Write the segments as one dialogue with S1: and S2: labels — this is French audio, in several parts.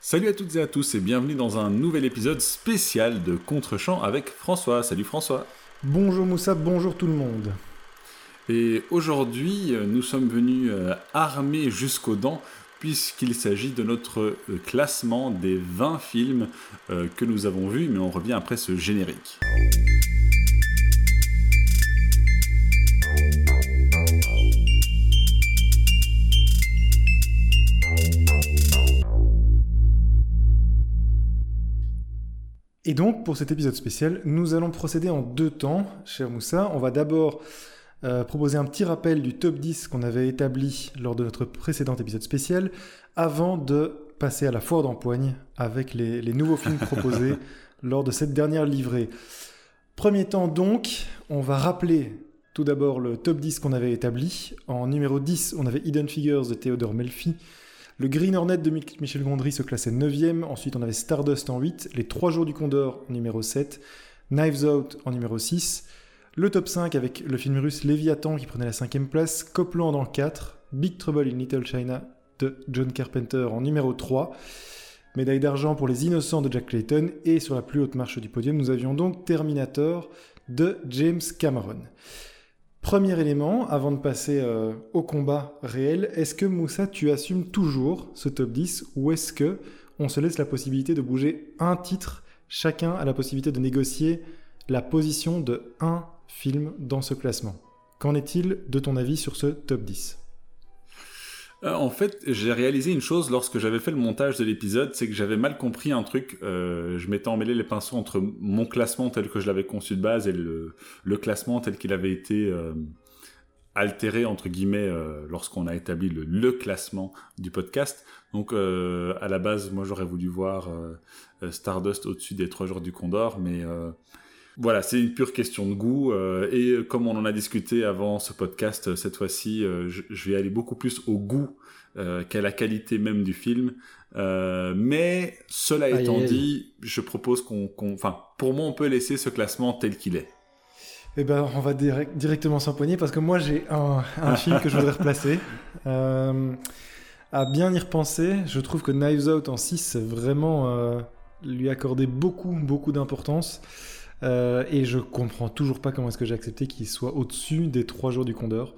S1: Salut à toutes et à tous et bienvenue dans un nouvel épisode spécial de Contre-champ avec François. Salut François.
S2: Bonjour Moussa, bonjour tout le monde.
S1: Et aujourd'hui, nous sommes venus euh, armés jusqu'aux dents puisqu'il s'agit de notre euh, classement des 20 films euh, que nous avons vus, mais on revient après ce générique.
S2: Et donc, pour cet épisode spécial, nous allons procéder en deux temps, cher Moussa. On va d'abord euh, proposer un petit rappel du top 10 qu'on avait établi lors de notre précédent épisode spécial, avant de passer à la foire d'empoigne avec les, les nouveaux films proposés lors de cette dernière livrée. Premier temps donc, on va rappeler tout d'abord le top 10 qu'on avait établi. En numéro 10, on avait Hidden Figures de Theodore Melfi. Le Green Hornet de Michel Gondry se classait 9e. Ensuite, on avait Stardust en 8. Les 3 jours du Condor en numéro 7. Knives Out en numéro 6. Le top 5 avec le film russe Léviathan qui prenait la 5e place. Copland en 4. Big Trouble in Little China de John Carpenter en numéro 3. Médaille d'argent pour Les Innocents de Jack Clayton. Et sur la plus haute marche du podium, nous avions donc Terminator de James Cameron. Premier élément, avant de passer euh, au combat réel, est-ce que Moussa, tu assumes toujours ce top 10 ou est-ce que on se laisse la possibilité de bouger un titre Chacun a la possibilité de négocier la position de un film dans ce classement? Qu'en est-il de ton avis sur ce top 10
S1: euh, en fait, j'ai réalisé une chose lorsque j'avais fait le montage de l'épisode, c'est que j'avais mal compris un truc. Euh, je m'étais emmêlé les pinceaux entre mon classement tel que je l'avais conçu de base et le, classement tel qu'il avait été euh, altéré entre guillemets lorsqu'on a établi le, le, classement du podcast. Donc à la base, moi j'aurais voulu voir Stardust au-dessus des trois jours du Condor, mais voilà, c'est une pure question de goût. Euh, et comme on en a discuté avant ce podcast, euh, cette fois-ci, euh, je, je, vais aller beaucoup plus au goût euh, qu'à la qualité même du film. Euh, mais cela aïe, étant aïe. dit, je propose qu'on, enfin, qu pour moi, on peut laisser ce classement tel qu'il est.
S2: Eh ben, on va direct, directement s'empoigner parce que moi, j'ai un, un film que je voudrais replacer. Euh, à bien y repenser, je trouve que Knives Out en 6, c'est vraiment lui accorder beaucoup, beaucoup d'importance. Euh, et je comprends toujours pas comment est-ce que j'ai accepté qu'il soit au-dessus des 3 jours du Condor.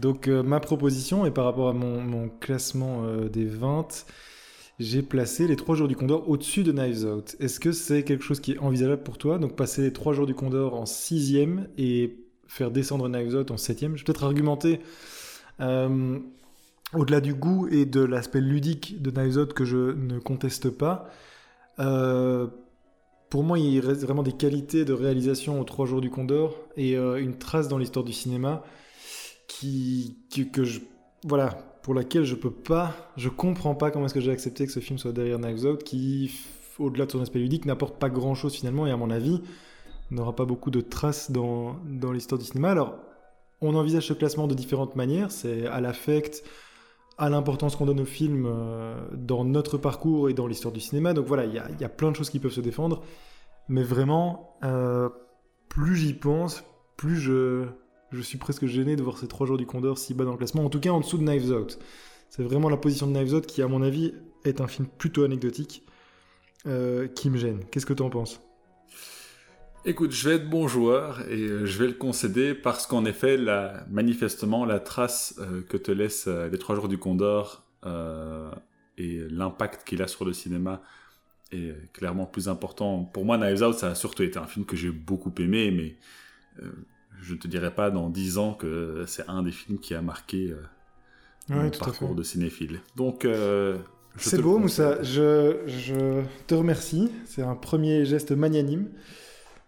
S2: Donc euh, ma proposition, et par rapport à mon, classement euh, des 20, j'ai placé les 3 jours du Condor au-dessus de Knives Out. Est-ce que c'est quelque chose qui est envisageable pour toi? Donc passer les 3 jours du Condor en 6ème et faire descendre Knives Out en 7ème Je vais peut-être argumenter au-delà du goût et de l'aspect ludique de Knives Out que je ne conteste pas. Pour moi, il reste vraiment des qualités de réalisation aux trois jours du Condor et euh, une trace dans l'histoire du cinéma qui, que je, voilà, pour laquelle je peux pas, je comprends pas comment est-ce que j'ai accepté que ce film soit derrière Knives Out, qui, au-delà de son aspect ludique, n'apporte pas grand-chose finalement et à mon avis n'aura pas beaucoup de traces dans, dans l'histoire du cinéma. Alors, on envisage ce classement de différentes manières, c'est à l'affect, à l'importance qu'on donne au film euh, dans notre parcours et dans l'histoire du cinéma. Donc voilà, il y, a plein de choses qui peuvent se défendre. Mais vraiment, euh, plus j'y pense, plus je, je suis presque gêné de voir ces trois jours du Condor si bas dans le classement. En tout cas, en dessous de Knives Out. C'est vraiment la position de Knives Out qui, à mon avis, est un film plutôt anecdotique euh, qui me gêne. Qu'est-ce que tu en penses?
S1: Écoute, je vais être bon joueur et euh, je vais le concéder parce qu'en effet, la, manifestement, la trace euh, que te laissent euh, les trois jours du Condor euh, et l'impact qu'il a sur le cinéma est clairement plus important. Pour moi, Knives Out, ça a surtout été un film que j'ai beaucoup aimé, mais je ne te dirais pas dans dix ans que c'est un des films qui a marqué
S2: ouais,
S1: mon parcours de cinéphile. Donc,
S2: c'est beau, Moussa. Je, je te remercie. C'est un premier geste magnanime.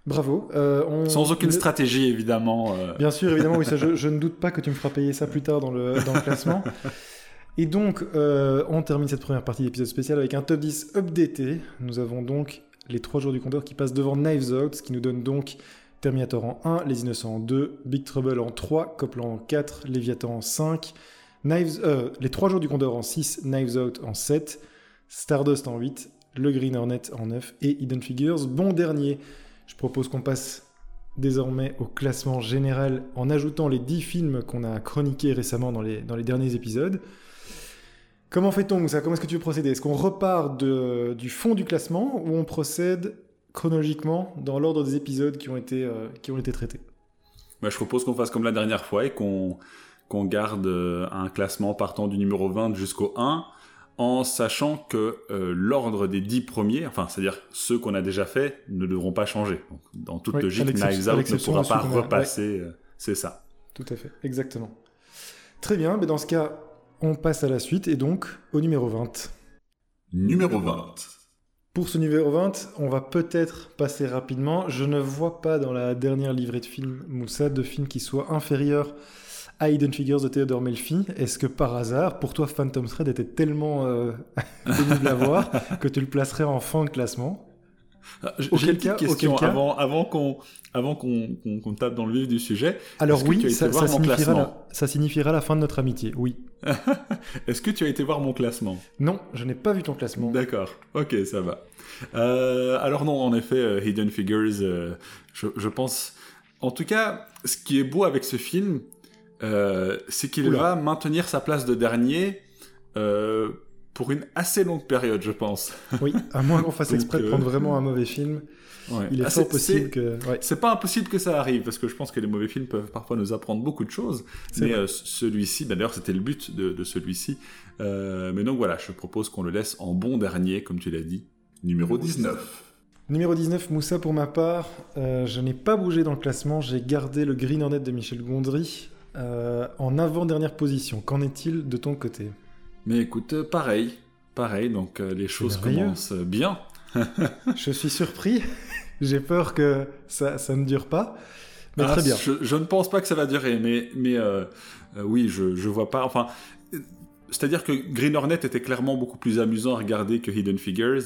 S2: Bravo.
S1: Euh, on... Sans aucune stratégie, évidemment. Euh...
S2: Bien sûr, évidemment, oui, ça, je, je, ne doute pas que tu me feras payer ça plus tard dans le, dans le classement. Et donc, euh, on termine cette première partie d'épisode spécial avec un top 10 updaté. Nous avons donc les 3 jours du Condor qui passent devant Knives Out, ce qui nous donne donc Terminator en 1, Les Innocents en 2, Big Trouble en 3, Copland en 4, Léviathan en 5, Knives, euh, les 3 jours du Condor en 6, Knives Out en 7, Stardust en 8, Le Green Hornet en 9 et Hidden Figures, bon dernier. Je propose qu'on passe désormais au classement général en ajoutant les 10 films qu'on a chroniqués récemment dans les, dans les derniers épisodes. Comment fait-on, Moussa? Comment est-ce que tu veux procéder? Est-ce qu'on repart de, du fond du classement ou on procède chronologiquement dans l'ordre des épisodes qui ont été, euh, qui ont été traités?
S1: Bah, Je propose qu'on fasse comme la dernière fois et qu'on qu'on garde euh, un classement partant du numéro 20 jusqu'au 1 en sachant que euh, l'ordre des 10 premiers, enfin c'est-à-dire ceux qu'on a déjà fait, ne devront pas changer. Donc, dans toute logique, Knives Out ne pourra pas repasser. c'est ça.
S2: Tout à fait, exactement. Très bien, mais dans ce cas, on passe à la suite et donc au numéro 20.
S1: Numéro 20.
S2: Pour ce numéro 20, on va peut-être passer rapidement. Je ne vois pas dans la dernière livrée de films Moussa de films qui soient inférieurs à Hidden Figures de Theodore Melfi. Est-ce que par hasard, pour toi, Phantom Thread était tellement euh, pénible à voir que tu le placerais en fin de classement?
S1: Ah, J'ai une petite question avant, avant qu'on avant qu'on tape dans le vif du sujet.
S2: Alors oui, ça, ça, signifiera la, ça, signifiera la, fin de notre amitié, oui.
S1: Est-ce que tu as été voir mon classement?
S2: Non, je n'ai pas vu ton classement.
S1: D'accord, ok, ça va. Euh, alors non, en effet, euh, Hidden Figures, euh, je, je, pense... En tout cas, ce qui est beau avec ce film, c'est qu'il va maintenir sa place de dernier pour une assez longue période, je pense.
S2: Oui, à moins qu'on fasse exprès de prendre vraiment un mauvais film. Il est ah, possible que.
S1: C'est pas impossible que ça arrive, parce que je pense que les mauvais films peuvent parfois nous apprendre beaucoup de choses. Mais euh, celui-ci, bah, d'ailleurs, c'était le but de, celui-ci. Euh, mais donc voilà, je propose qu'on le laisse en bon dernier, comme tu l'as dit, numéro 19.
S2: Numéro 19, Moussa, pour ma part, euh, je n'ai pas bougé dans le classement, j'ai gardé le Green Hornet de Michel Gondry en avant-dernière position. Qu'en est-il de ton côté?
S1: Mais écoute, pareil, pareil, donc les choses commencent bien.
S2: je suis surpris. J'ai peur que ça, ça, ne dure pas. Mais très ah, bien.
S1: Je, ne pense pas que ça va durer, mais, mais euh, euh, oui, je, je vois pas. Enfin, c'est-à-dire que Green Hornet était clairement beaucoup plus amusant à regarder que Hidden Figures,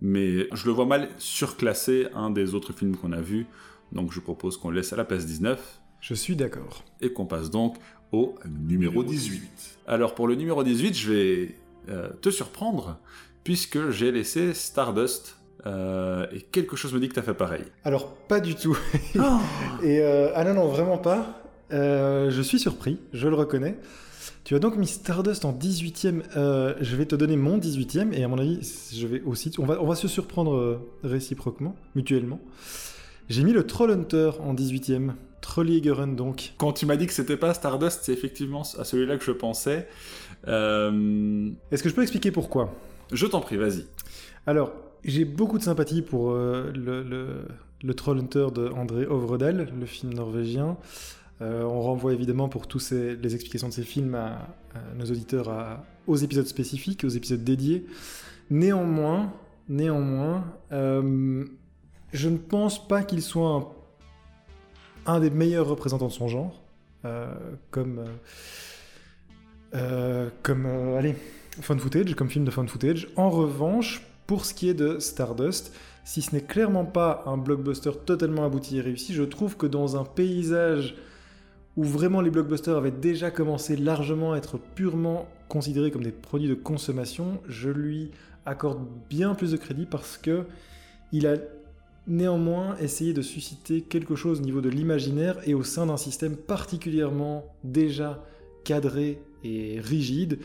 S1: mais je le vois mal surclasser un des autres films qu'on a vus. Donc je propose qu'on laisse à la place 19.
S2: Je suis d'accord.
S1: Et qu'on passe donc au numéro 18. Alors pour le numéro 18, je vais euh, te surprendre, puisque j'ai laissé Stardust euh, et quelque chose me dit que tu as fait pareil.
S2: Alors, pas du tout. Oh. et euh, ah non, non, vraiment pas. Euh, je suis surpris, je le reconnais. Tu as donc mis Stardust en 18ème. je vais te donner mon 18ème et à mon avis, je vais aussi. On va, on va se surprendre réciproquement, mutuellement. J'ai mis le Trollhunter en 18ème. Trolley-Run donc.
S1: Quand tu m'as dit que c'était pas Stardust, c'est effectivement à celui-là que je pensais.
S2: Est-ce que je peux expliquer pourquoi?
S1: Je t'en prie, vas-y.
S2: Alors, j'ai beaucoup de sympathie pour euh, le, le, Troll Hunter de André Ovredal, le film norvégien. Euh, on renvoie évidemment pour tous les explications de ces films à, nos auditeurs aux épisodes spécifiques, aux épisodes dédiés. Néanmoins, néanmoins, euh, je ne pense pas qu'il soit un, des meilleurs représentants de son genre, comme, comme allez, fun footage, comme film de fun footage. En revanche, pour ce qui est de Stardust, si ce n'est clairement pas un blockbuster totalement abouti et réussi, je trouve que dans un paysage où vraiment les blockbusters avaient déjà commencé largement à être purement considérés comme des produits de consommation, je lui accorde bien plus de crédit parce que il a néanmoins essayé de susciter quelque chose au niveau de l'imaginaire et au sein d'un système particulièrement déjà cadré et rigide.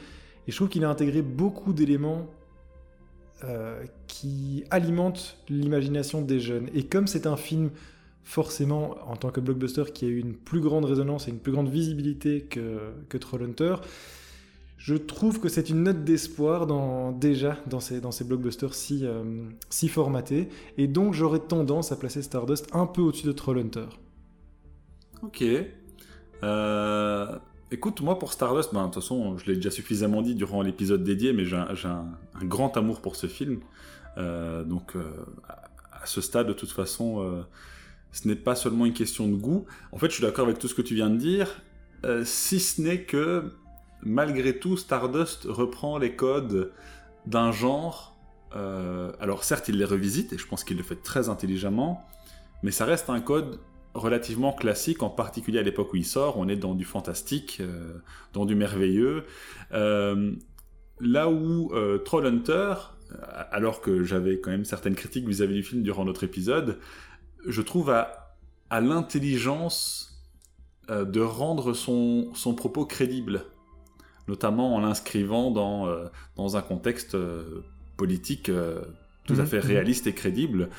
S2: Et je trouve qu'il a intégré beaucoup d'éléments euh, qui alimente l'imagination des jeunes. Et comme c'est un film forcément en tant que blockbuster qui a eu une plus grande résonance et une plus grande visibilité que, que Trollhunter, je trouve que c'est une note d'espoir déjà dans ces, blockbusters si, euh, si formatés. Et donc j'aurais tendance à placer Stardust un peu au-dessus de Trollhunter.
S1: Ok. Euh, Écoute, moi pour Stardust, ben, de toute façon, je l'ai déjà suffisamment dit durant l'épisode dédié, mais j'ai un, grand amour pour ce film. Euh, donc, euh, à ce stade, de toute façon, ce n'est pas seulement une question de goût. En fait, je suis d'accord avec tout ce que tu viens de dire, si ce n'est que, malgré tout, Stardust reprend les codes d'un genre. alors, certes, il les revisite, et je pense qu'il le fait très intelligemment, mais ça reste un code relativement classique, en particulier à l'époque où il sort. On est dans du fantastique, euh, dans du merveilleux. Euh, là où euh, Trollhunter, alors que j'avais quand même certaines critiques vis-à-vis du film durant notre épisode, je trouve à, l'intelligence de rendre son propos crédible. Notamment en l'inscrivant dans, dans un contexte politique tout à mhm, fait mhm. réaliste et crédible.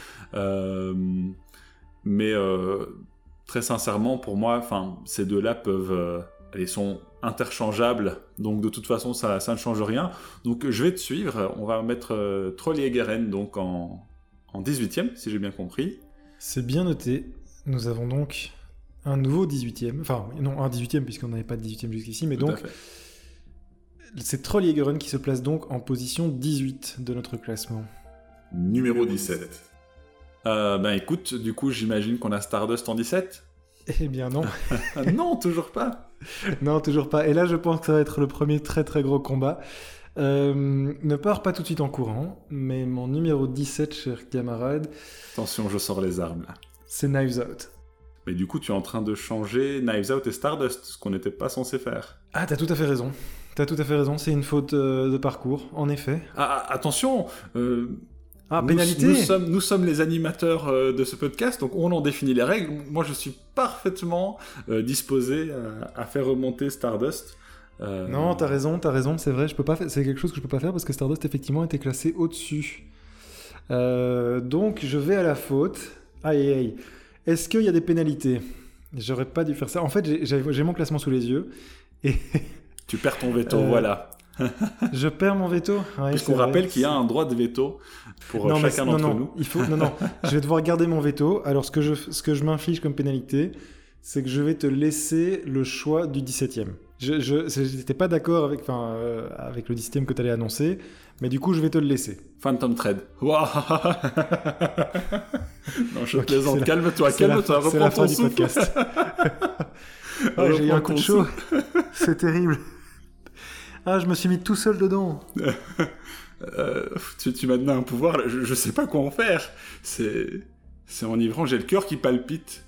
S1: mais très sincèrement, pour moi, ces deux-là peuvent, elles sont interchangeables, donc de toute façon, ça, ça, ne change rien. Donc, je vais te suivre. On va mettre euh, Troll et Garen donc en, en 18e, si j'ai bien compris.
S2: C'est bien noté. Nous avons donc un nouveau 18e. Enfin, non, un 18e, puisqu'on n'avait pas de 18e jusqu'ici, mais donc. C'est Troll Jägeren qui se place donc en position 18 de notre classement.
S1: Numéro 17. Euh, ben écoute, du coup, j'imagine qu'on a Stardust en 17
S2: Eh bien non.
S1: non, toujours pas.
S2: non, toujours pas. Et là, je pense que ça va être le premier très très gros combat. Euh, ne pars pas tout de suite en courant, mais mon numéro 17, cher camarade.
S1: Attention, je sors les armes là.
S2: C'est Knives Out.
S1: Mais du coup, tu es en train de changer Knives Out et Stardust, ce qu'on n'était pas censé faire.
S2: Ah, t'as tout à fait raison. T'as tout à fait raison, c'est une faute euh, de parcours, en effet.
S1: Ah, ah attention euh,
S2: ah, pénalité
S1: nous, sommes, nous sommes les animateurs euh, de ce podcast, donc on en définit les règles. Moi, je suis parfaitement euh, disposé à, faire remonter Stardust.
S2: Non, t'as raison, t'as raison, c'est vrai, je peux pas c'est quelque chose que je peux pas faire parce que Stardust, effectivement, était classé au-dessus. donc, je vais à la faute. Aïe, aïe. Est-ce qu'il y a des pénalités? J'aurais pas dû faire ça. En fait, j'ai mon classement sous les yeux. Et...
S1: tu perds ton veto, voilà
S2: je perds mon veto.
S1: Puisqu'on rappelle qu'il y a un droit de veto pour euh, chacun d'entre nous.
S2: Il faut, non, non, je vais devoir garder mon veto. Alors, ce que je, ce que je m'inflige comme pénalité, c'est que je vais te laisser le choix du 17e. Je n'étais pas d'accord avec, enfin, euh, avec le 17e que tu allais annoncer, mais du coup, je vais te le laisser.
S1: Phantom Thread. non, je plaisante. Calme-toi, calme-toi. Reprends la fin du podcast.
S2: J'ai eu un coup de chaud. C'est terrible. Ah, je me suis mis tout seul dedans.
S1: Euh, tu, tu m'as donné un pouvoir, je, je, sais pas quoi en faire. C'est, c'est enivrant, j'ai le cœur qui palpite.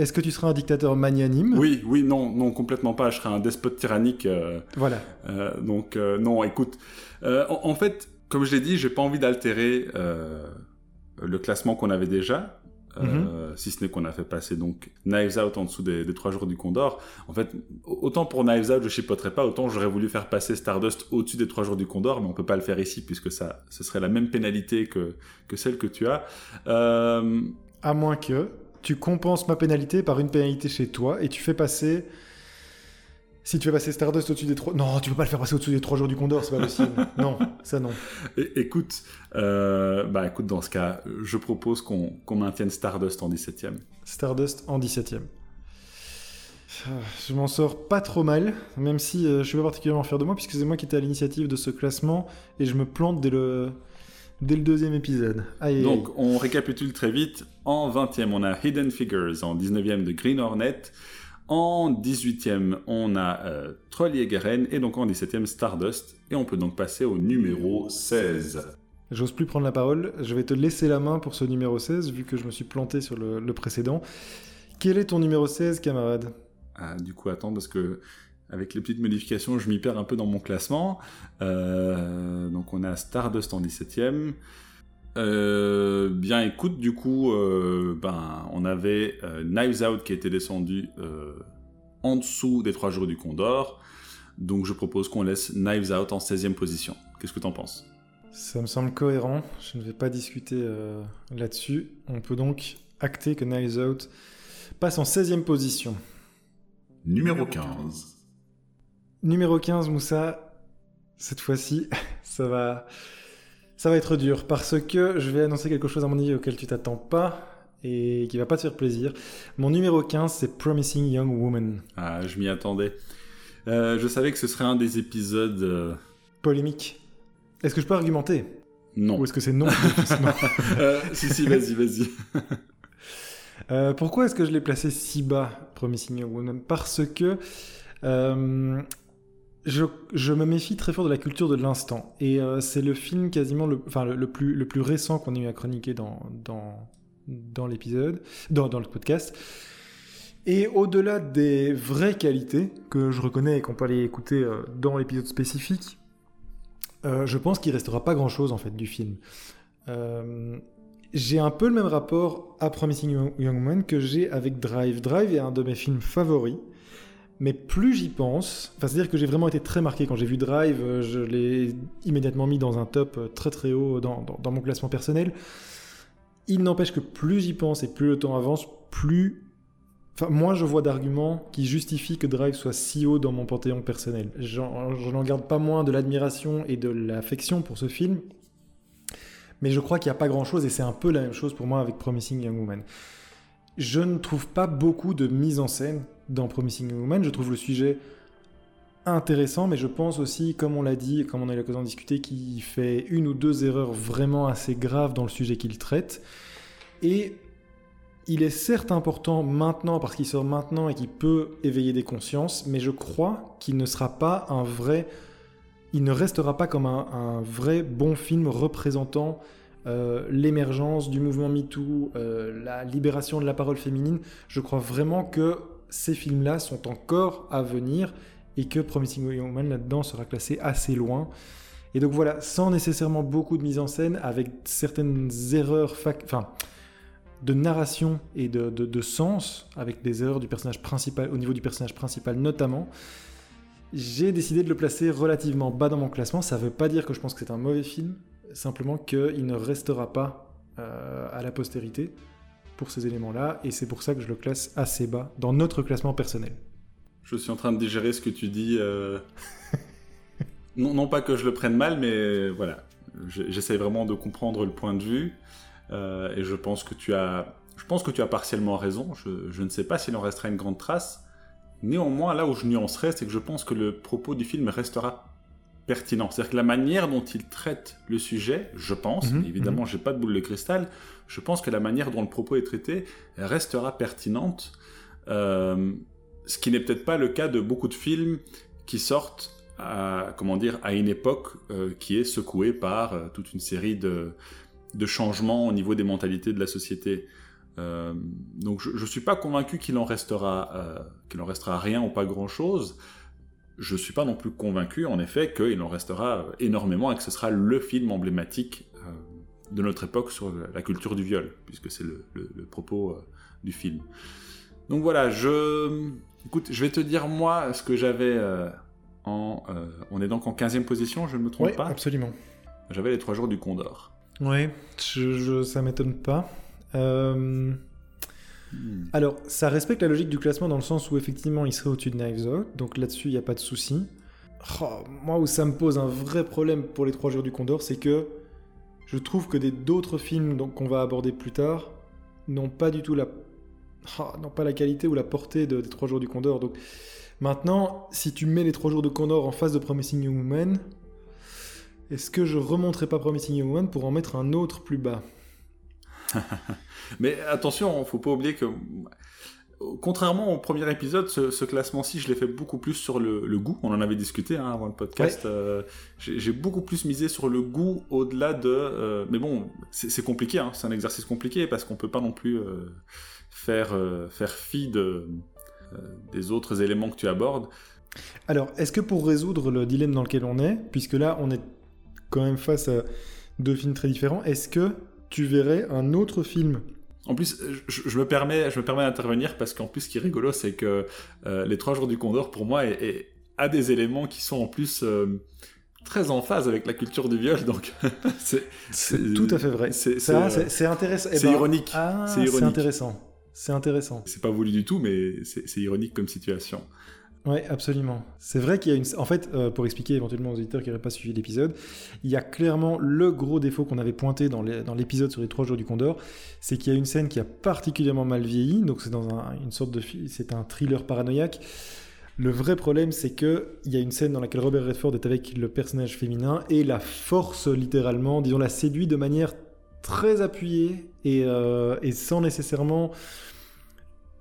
S2: Est-ce que tu seras un dictateur magnanime?
S1: Oui, oui, non, non, complètement pas. Je serai un despote tyrannique. Euh,
S2: voilà.
S1: Euh, donc, non, écoute. En, en, fait, comme je l'ai dit, j'ai pas envie d'altérer le classement qu'on avait déjà. Euh, mhm. si ce n'est qu'on a fait passer donc Knives Out en dessous des, trois jours du Condor. En fait, autant pour Knives Out, je chipoterais pas, autant j'aurais voulu faire passer Stardust au-dessus des trois jours du Condor, mais on peut pas le faire ici puisque ça, ce serait la même pénalité que, que celle que tu as. Euh...
S2: À moins que tu compenses ma pénalité par une pénalité chez toi et tu fais passer si tu veux passer Stardust au-dessus des trois... Non, tu peux pas le faire passer au-dessus des trois jours du Condor, c'est pas possible. non, ça non.
S1: écoute, euh, bah écoute, dans ce cas, je propose qu'on maintienne Stardust en 17ème.
S2: Stardust en 17ème. Je m'en sors pas trop mal, même si euh, je suis pas particulièrement fier de moi, puisque c'est moi qui étais à l'initiative de ce classement, et je me plante dès le, dès le deuxième épisode.
S1: Donc, on récapitule très vite. En 20ème, on a Hidden Figures. En 19ème, de Green Hornet. En 18e, on a euh, Troll Garen et donc en 17e, Stardust. Et on peut donc passer au numéro 16.
S2: J'ose plus prendre la parole, je vais te laisser la main pour ce numéro 16, vu que je me suis planté sur le, précédent. Quel est ton numéro 16, camarade?
S1: Ah, Du coup, attends, parce que avec les petites modifications, je m'y perds un peu dans mon classement. Euh, donc on a Stardust en 17e. Euh, bien écoute, du coup, euh, ben, on avait euh, Knives Out qui était descendu en dessous des 3 jours du Condor. Donc je propose qu'on laisse Knives Out en 16e position. Qu'est-ce que tu en penses?
S2: Ça me semble cohérent. Je ne vais pas discuter là-dessus. On peut donc acter que Knives Out passe en 16e position.
S1: Numéro 15.
S2: Numéro 15, Moussa. Cette fois-ci, ça va ça va être dur parce que je vais annoncer quelque chose à mon avis auquel tu t'attends pas et qui va pas te faire plaisir. Mon numéro 15, c'est Promising Young Woman.
S1: Ah, je m'y attendais. Euh, je savais que ce serait un des épisodes... Euh,
S2: Polémiques. Est-ce que je peux argumenter?
S1: Non.
S2: Ou est-ce que c'est non
S1: euh, Si, si, vas-y, vas-y.
S2: pourquoi est-ce que je l'ai placé si bas, Promising Young Woman? Parce que je, me méfie très fort de la culture de l'instant. Et euh, c'est le film quasiment le, plus, récent qu'on ait eu à chroniquer dans, l'épisode, dans, dans le podcast. Et au-delà des vraies qualités que je reconnais et qu'on peut aller écouter euh, dans l'épisode spécifique, euh, je pense qu'il restera pas grand-chose en fait du film. j'ai un peu le même rapport à Promising Young Man que j'ai avec Drive. Drive est un de mes films favoris Mais plus j'y pense, enfin, c'est-à-dire que j'ai vraiment été très marqué quand j'ai vu Drive, euh, je l'ai immédiatement mis dans un top euh, très très haut dans, mon classement personnel. Il n'empêche que plus j'y pense et plus le temps avance, plus. Enfin, moins je vois d'arguments qui justifient que Drive soit si haut dans mon panthéon personnel. Je n'en garde pas moins de l'admiration et de l'affection pour ce film, mais je crois qu'il n'y a pas grand-chose, et c'est un peu la même chose pour moi avec Promising Young Woman. Je ne trouve pas beaucoup de mise en scène dans Promising Woman. Je trouve le sujet intéressant, mais je pense aussi, comme on l'a dit, comme on a eu l'occasion de discuter, qu'il fait une ou deux erreurs vraiment assez graves dans le sujet qu'il traite. Et il est certes important maintenant, parce qu'il sort maintenant et qu'il peut éveiller des consciences, mais je crois qu'il ne sera pas un vrai il ne restera pas comme un, vrai bon film représentant euh, l'émergence du mouvement MeToo, euh, la libération de la parole féminine. Je crois vraiment que ces films-là sont encore à venir et que Promising Young Woman là-dedans sera classé assez loin. Et donc voilà, sans nécessairement beaucoup de mise en scène, avec certaines erreurs, de narration et de, de, sens, avec des erreurs du personnage principal, au niveau du personnage principal notamment, j'ai décidé de le placer relativement bas dans mon classement. Ça ne veut pas dire que je pense que c'est un mauvais film, simplement qu'il ne restera pas euh, à la postérité pour ces éléments-là, et c'est pour ça que je le classe assez bas dans notre classement personnel.
S1: Je suis en train de digérer ce que tu dis. Euh, non, non, pas que je le prenne mal, mais voilà, j'essaie vraiment de comprendre le point de vue, euh, et je pense que tu as, je pense que tu as partiellement raison. Je, je ne sais pas s'il en restera une grande trace. Néanmoins, là où je nuancerai, c'est que je pense que le propos du film restera pertinent. C'est-à-dire que la manière dont il traite le sujet, je pense, mhm, évidemment, mhm. j'ai pas de boule de cristal, je pense que la manière dont le propos est traité restera pertinente. Euh, ce qui n'est peut-être pas le cas de beaucoup de films qui sortent à, comment dire, à une époque euh, qui est secouée par euh, toute une série de, de changements au niveau des mentalités de la société. Donc je ne suis pas convaincu qu'il en restera qu'il en restera rien ou pas grand chose. Je suis pas non plus convaincu en effet qu'il en restera énormément et que ce sera le film emblématique euh, de notre époque sur la culture du viol, puisque c'est le, propos du film. Donc voilà, je écoute, je vais te dire moi ce que j'avais en on est donc en 15e position, je ne me trompe
S2: oui,
S1: pas?
S2: Absolument.
S1: J'avais les trois jours du Condor.
S2: Oui, je, je, ça m'étonne pas. Euh, alors, ça respecte la logique du classement dans le sens où effectivement il serait au-dessus de Knives Out, donc là-dessus il n'y a pas de souci. Oh, moi où ça me pose un vrai problème pour les 3 jours du Condor, c'est que je trouve que d'autres films qu'on va aborder plus tard n'ont pas du tout la, oh, pas la qualité ou la portée des 3 jours du Condor. Donc maintenant, si tu mets les 3 jours de Condor en face de Promising Young Woman, est-ce que je remonterai pas Promising Young Woman pour en mettre un autre plus bas?
S1: Mais attention, il faut pas oublier que contrairement au premier épisode, ce, classement-ci, je l'ai fait beaucoup plus sur le, goût. On en avait discuté hein, avant le podcast. Euh, j'ai beaucoup plus misé sur le goût au-delà de. Euh, mais bon, c'est compliqué. Hein. c'est un exercice compliqué parce qu'on peut pas non plus euh, faire faire fi de, des autres éléments que tu abordes.
S2: Alors, est-ce que pour résoudre le dilemme dans lequel on est, puisque là, on est quand même face à deux films très différents, est-ce que tu verrais un autre film
S1: en plus, je, me permets, je me permets d'intervenir parce qu'en plus, ce qui est rigolo, c'est que euh, les trois jours du Condor, pour moi, est, a des éléments qui sont en plus euh, très en phase avec la culture du viol. Donc,
S2: c'est tout à fait vrai. C'est intéressant.
S1: C'est ironique.
S2: c'est intéressant. C'est intéressant.
S1: C'est pas voulu du tout, mais c'est ironique comme situation.
S2: Oui, absolument. C'est vrai qu'il y a une. En fait, euh, pour expliquer éventuellement aux auditeurs qui n'auraient pas suivi l'épisode, il y a clairement le gros défaut qu'on avait pointé dans l'épisode sur les trois jours du Condor, c'est qu'il y a une scène qui a particulièrement mal vieilli. Donc c'est dans une sorte de, c'est un thriller paranoïaque. Le vrai problème, c'est que il y a une scène dans laquelle Robert Redford est avec le personnage féminin et la force littéralement, disons, la séduit de manière très appuyée et, euh, et sans nécessairement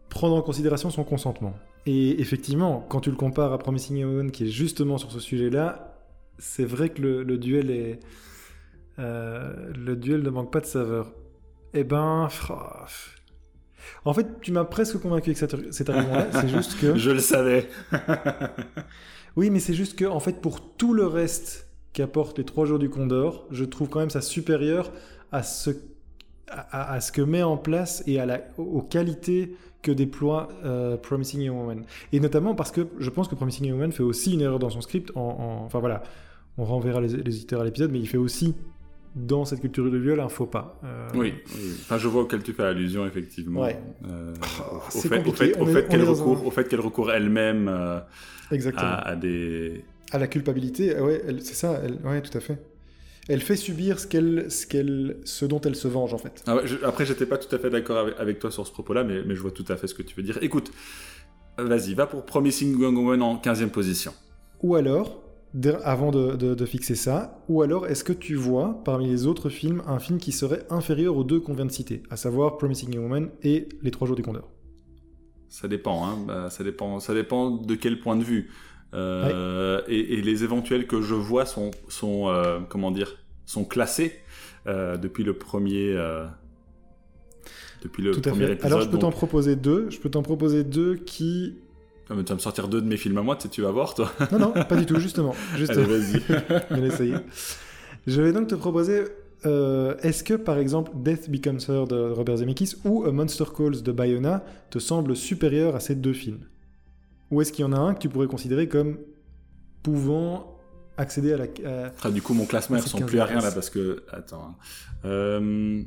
S2: prendre en considération son consentement. Et effectivement, quand tu le compares à Promising Young qui est justement sur ce sujet-là, c'est vrai que le, duel est. Euh, le duel ne manque pas de saveur. Eh ben. En fait, tu m'as presque convaincu avec cet argument-là. C'est juste que.
S1: Je le savais.
S2: oui, mais c'est juste que, en fait, pour tout le reste qu'apportent les trois jours du Condor, je trouve quand même ça supérieur à ce à, ce que met en place et à la, aux qualités que déploie euh, Promising Young Woman. Et notamment parce que je pense que Promising Young Woman fait aussi une erreur dans son script. En, enfin voilà, on renverra les, les éditeurs à l'épisode, mais il fait aussi dans cette culture du viol un faux pas.
S1: Euh, oui, enfin je vois auquel tu fais allusion effectivement.
S2: Ouais.
S1: Euh, au, fait, au, fait, au, fait, qu'elle recourt, au fait qu'elle recourt elle-même à, à, des
S2: à la culpabilité. Ouais, c'est ça. Elle, ouais, tout à fait. Elle fait subir ce qu'elle, ce qu'elle, ce dont elle se venge en fait.
S1: Ah ouais, je, après, j'étais pas tout à fait d'accord avec, toi sur ce propos-là, mais, mais je vois tout à fait ce que tu veux dire. Écoute, vas-y, va pour Promising Young Woman en 15e position.
S2: Ou alors, avant de, fixer ça Ou alors est-ce que tu vois parmi les autres films un film qui serait inférieur aux deux qu'on vient de citer, à savoir Promising Young Woman et Les Trois Jours du Condor?
S1: Ça dépend, hein. bah, ça dépend, ça dépend de quel point de vue. Euh, et, les éventuels que je vois sont, sont euh, comment dire, sont classés euh, depuis le premier. depuis le
S2: Tout à
S1: premier
S2: fait.
S1: épisode.
S2: Alors je peux t'en proposer deux. Je peux t'en proposer deux qui
S1: tu vas me sortir deux de mes films à moi, tu, tu vas voir, toi
S2: Non, non, pas du tout, justement.
S1: justement. Allez,
S2: vas-y. Je vais donc te proposer euh, est-ce que par exemple Death Becomes Her de Robert Zemeckis ou A Monster Calls de Bayona te semble supérieur à ces deux films? Ou est-ce qu'il y en a un que tu pourrais considérer comme pouvant accéder à la.
S1: Ah, du coup, mon classement ne ressemble plus à rien là parce que. Attends. Hein. Euh,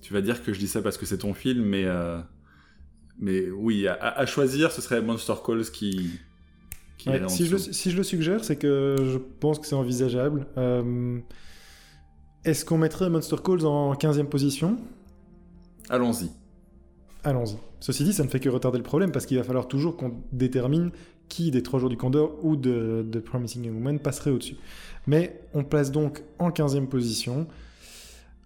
S1: tu vas dire que je dis ça parce que c'est ton film, mais. Euh, mais oui, à, choisir, ce serait Monster Calls qui.
S2: si, je, si, je, le suggère, c'est que je pense que c'est envisageable. Euh, est-ce qu'on mettrait Monster Calls en 15e position?
S1: Allons-y.
S2: Allons-y. Ceci dit, ça ne fait que retarder le problème parce qu'il va falloir toujours qu'on détermine qui des 3 jours du Condor ou de, de Promising Young Woman passerait au-dessus. Mais on place donc en 15e position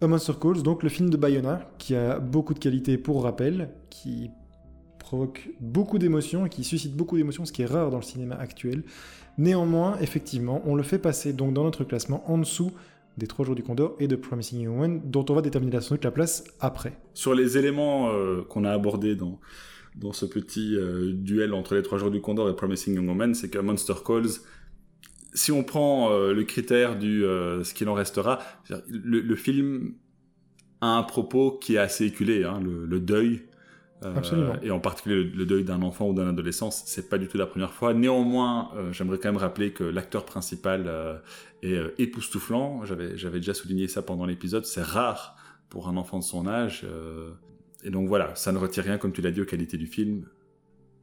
S2: A Monster Calls, donc le film de Bayona, qui a beaucoup de qualités pour rappel, qui provoque beaucoup d'émotions et qui suscite beaucoup d'émotions, ce qui est rare dans le cinéma actuel. Néanmoins, effectivement, on le fait passer donc dans notre classement en dessous des Trois Jours du Condor et de Promising Young Woman, dont on va déterminer la, la place après.
S1: Sur les éléments euh, qu'on a abordés dans, dans ce petit euh, duel entre les Trois Jours du Condor et Promising Young Woman, c'est que Monster Calls, si on prend euh, le critère du ce qu'il en restera, le, film a un propos qui est assez éculé, hein, le, deuil,
S2: euh,
S1: et en particulier le, deuil d'un enfant ou d'un adolescent, c'est pas du tout la première fois. Néanmoins, euh, j'aimerais quand même rappeler que l'acteur principal euh, est époustouflant. J'avais, j'avais déjà souligné ça pendant l'épisode. C'est rare pour un enfant de son âge. Et donc voilà, ça ne retire rien, comme tu l'as dit, aux qualités du film.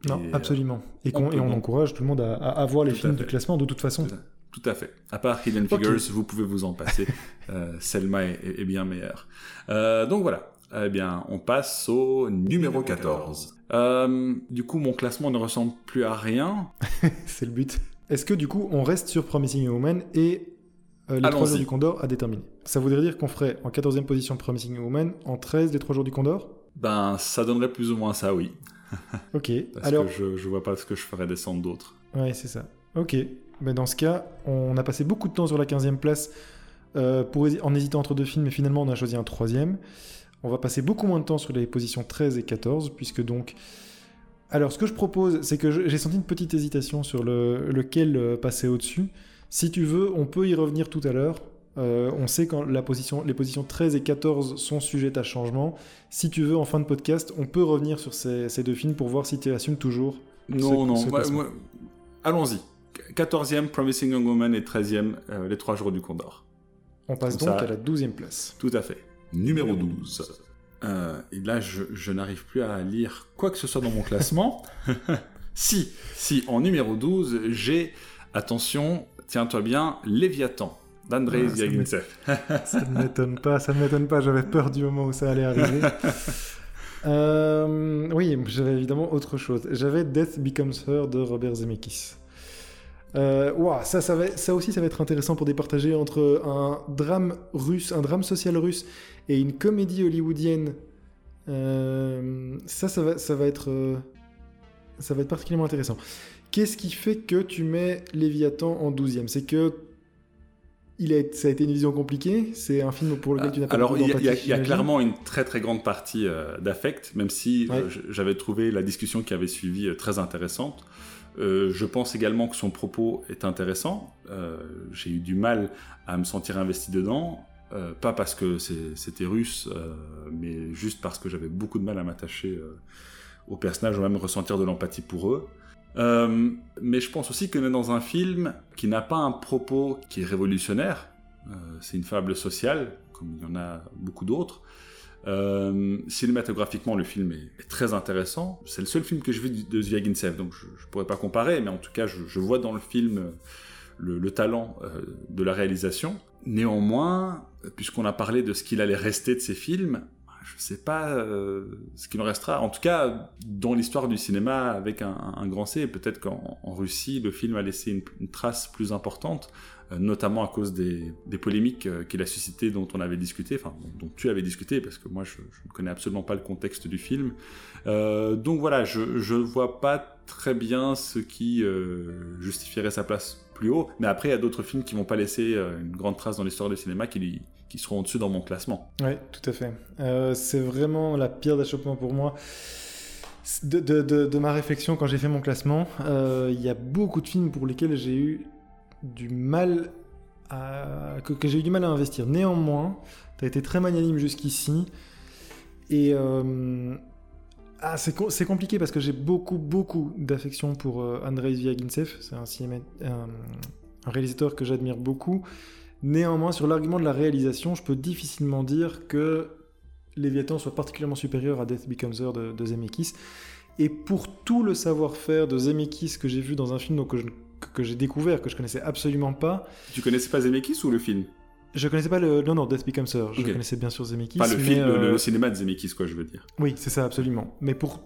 S2: Non, absolument. Et, on, et on encourage tout le monde à, à, voir les films de classement de toute façon.
S1: Tout à fait. À part Hidden Figures, vous pouvez vous en passer. Selma est, est, bien meilleure. donc voilà. Eh bien, on passe au numéro 14. Euh, du coup, mon classement ne ressemble plus à rien.
S2: c'est le but. Est-ce que du coup, on reste sur Promising Woman et euh, les 3 jours du Condor à déterminer? Ça voudrait dire qu'on ferait en 14e position Promising Woman, en 13 les 3 jours du Condor?
S1: Ben, ça donnerait plus ou moins ça, oui.
S2: ok.
S1: Parce Alors... que je, je vois pas ce que je ferais descendre d'autres.
S2: Ouais, c'est ça. Ok. Ben, dans ce cas, on a passé beaucoup de temps sur la 15e place euh, pour, en hésitant entre deux films, et finalement, on a choisi un troisième. On va passer beaucoup moins de temps sur les positions 13 et 14, puisque donc... Alors, ce que je propose, c'est que j'ai senti une petite hésitation sur le, lequel euh, passer au-dessus. Si tu veux, on peut y revenir tout à l'heure. Euh, on sait la position, les positions 13 et 14 sont sujettes à changement. Si tu veux, en fin de podcast, on peut revenir sur ces, deux films pour voir si tu assumes toujours.
S1: Non, non, allons-y. 14e, Promising Young Woman et 13e, euh, Les Trois Jours du Condor.
S2: On passe donc à la 12e place.
S1: Tout à fait numéro 12. Euh, et là, je, n'arrive plus à lire quoi que ce soit dans mon classement. si, si, en numéro 12, j'ai, attention, tiens-toi bien, Léviathan d'Andrei
S2: ah, ça ne m'étonne pas, ça ne m'étonne pas, j'avais peur du moment où ça allait arriver. Euh, oui, j'avais évidemment autre chose. J'avais Death Becomes Her de Robert Zemeckis. Euh, ça, ça, va, ça aussi, ça va être intéressant pour départager entre un drame russe, un drame social russe et une comédie hollywoodienne. Euh, ça, ça va, ça va être, euh, ça va être particulièrement intéressant. Qu'est-ce qui fait que tu mets Léviathan en 12e C'est que il a, ça a été une vision compliquée C'est un film pour lequel tu n'as pas
S1: Alors, il y, y, a clairement une très très grande partie d'affect, même si j'avais trouvé la discussion qui avait suivi très intéressante. Euh, je pense également que son propos est intéressant. Euh, j'ai eu du mal à me sentir investi dedans. pas parce que c'était russe, mais juste parce que j'avais beaucoup de mal à m'attacher aux personnages ou même ressentir de l'empathie pour eux. Mais je pense aussi qu'on est dans un film qui n'a pas un propos qui est révolutionnaire. c'est une fable sociale, comme il y en a beaucoup d'autres. Euh, cinématographiquement, le film est, très intéressant. C'est le seul film que je vu de Zviagintsev, donc je, ne pourrais pas comparer, mais en tout cas, je, vois dans le film euh, le, talent euh, de la réalisation. Néanmoins, puisqu'on a parlé de ce qu'il allait rester de ces films, je sais pas ce qu'il en restera. En tout cas, dans l'histoire du cinéma avec un, grand C, peut-être qu'en Russie, le film a laissé une, trace plus importante. Euh, notamment à cause des, polémiques euh, qu'il a suscitées dont on avait discuté, enfin dont tu avais discuté, parce que moi je, ne connais absolument pas le contexte du film. Euh, donc voilà, je ne vois pas très bien ce qui justifierait sa place haut, mais après il y a d'autres films qui vont pas laisser une grande trace dans l'histoire du cinéma qui, seront au-dessus dans mon classement.
S2: Oui, tout à fait. c'est vraiment la pire d'achoppement pour moi. De, ma réflexion quand j'ai fait mon classement, il y a beaucoup de films pour lesquels j'ai eu du mal à, que, j'ai eu du mal à investir. Néanmoins, tu as été très magnanime jusqu'ici. Et euh, ah, c'est compliqué parce que j'ai beaucoup, beaucoup d'affection pour euh, Andrei Zviagintsev. C'est un, un, réalisateur que j'admire beaucoup. Néanmoins, sur l'argument de la réalisation, je peux difficilement dire que Léviathan soit particulièrement supérieur à Death Becomes Her de, de Zemeckis. Et pour tout le savoir-faire de Zemeckis que j'ai vu dans un film donc, que j'ai découvert, que je connaissais absolument pas.
S1: Tu connaissais pas Zemeckis ou le film?
S2: Je connaissais pas le. Non, non, Death Becomes Her. Je connaissais bien sûr Zemeckis.
S1: Pas le film, le, euh, cinéma de Zemeckis, quoi, je veux dire.
S2: Oui, c'est ça, absolument. Mais pour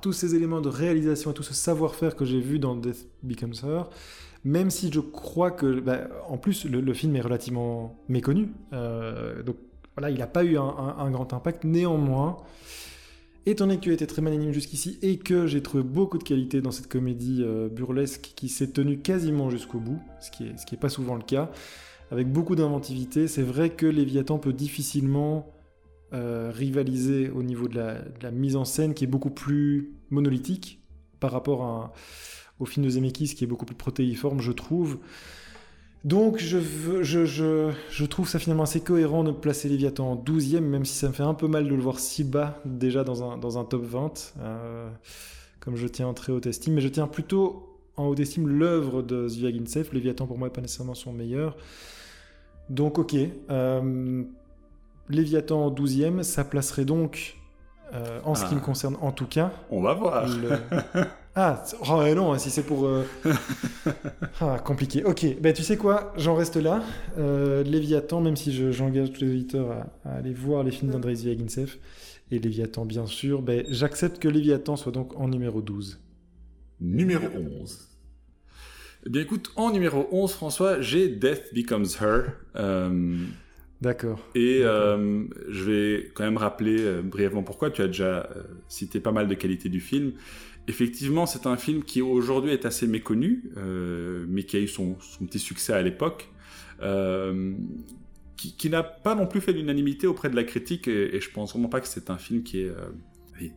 S2: tous ces éléments de réalisation et tout ce savoir-faire que j'ai vu dans Death Becomes Her, même si je crois que. Bah, en plus, le, film est relativement méconnu. Euh, donc voilà, il n'a pas eu un, un, grand impact. Néanmoins, Étant donné que tu as été très magnanime jusqu'ici et que j'ai trouvé beaucoup de qualité dans cette comédie euh, burlesque qui s'est tenue quasiment jusqu'au bout, ce qui n'est ce qui est pas souvent le cas, avec beaucoup d'inventivité, c'est vrai que Léviathan peut difficilement euh, rivaliser au niveau de la, mise en scène qui est beaucoup plus monolithique par rapport au film de Zemeckis qui est beaucoup plus protéiforme, je trouve. Donc je, je, je, je, trouve ça finalement assez cohérent de placer Léviathan en 12e, même si ça me fait un peu mal de le voir si bas déjà dans un, dans un top 20, euh, comme je tiens en très haute estime. Mais je tiens plutôt en haute estime l'œuvre de Zviagintsev. Léviathan pour moi n'est pas nécessairement son meilleur. Donc ok, euh, Léviathan en 12e, ça placerait donc, euh, en ce qui me ah. concerne en tout cas...
S1: On va voir
S2: Ah, oh, non, si c'est pour... Euh, ah, compliqué. Ok, ben, tu sais quoi, j'en reste là. Léviathan, même si j'engage tous les auditeurs à, aller voir les films d'Andrei Zviagintsev, et Léviathan bien sûr, ben, j'accepte que Léviathan soit donc en numéro 12.
S1: Numéro 11. Eh bien écoute, en numéro 11, François, j'ai Death Becomes Her. Euh,
S2: D'accord.
S1: Et je vais quand même rappeler brièvement pourquoi. Tu as déjà cité pas mal de qualités du film effectivement, c'est un film qui aujourd'hui est assez méconnu, euh, mais qui a eu son, petit succès à l'époque, euh, qui, n'a pas non plus fait l'unanimité auprès de la critique, et, et, je pense vraiment pas que c'est un film qui est...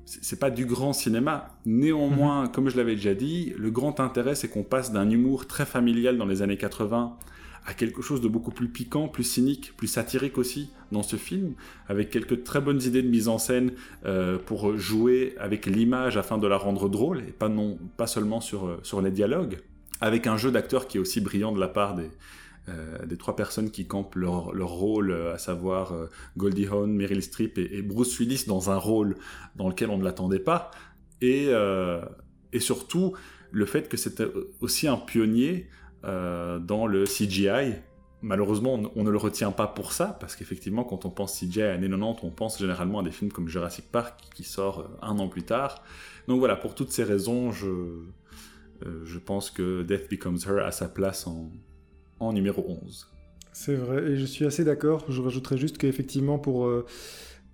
S1: C'est pas du grand cinéma. Néanmoins, mhm. comme je l'avais déjà dit, le grand intérêt, c'est qu'on passe d'un humour très familial dans les années 80 à quelque chose de beaucoup plus piquant, plus cynique, plus satirique aussi dans ce film, avec quelques très bonnes idées de mise en scène euh, pour jouer avec l'image afin de la rendre drôle et pas non pas seulement sur euh, sur les dialogues, avec un jeu d'acteurs qui est aussi brillant de la part des euh, des trois personnes qui campent leur, rôle, à savoir Goldie Hawn, Meryl Streep et, Bruce Willis dans un rôle dans lequel on ne l'attendait pas, et, surtout le fait que c'était aussi un pionnier euh, dans le CGI. Malheureusement, on, ne le retient pas pour ça, parce qu'effectivement, quand on pense CGI à années 90, on pense généralement à des films comme Jurassic Park qui sort euh, un an plus tard. Donc voilà, pour toutes ces raisons, je, euh, je pense que Death Becomes Her a sa place en, en numéro 11.
S2: C'est vrai, et je suis assez d'accord. Je rajouterais juste qu'effectivement, pour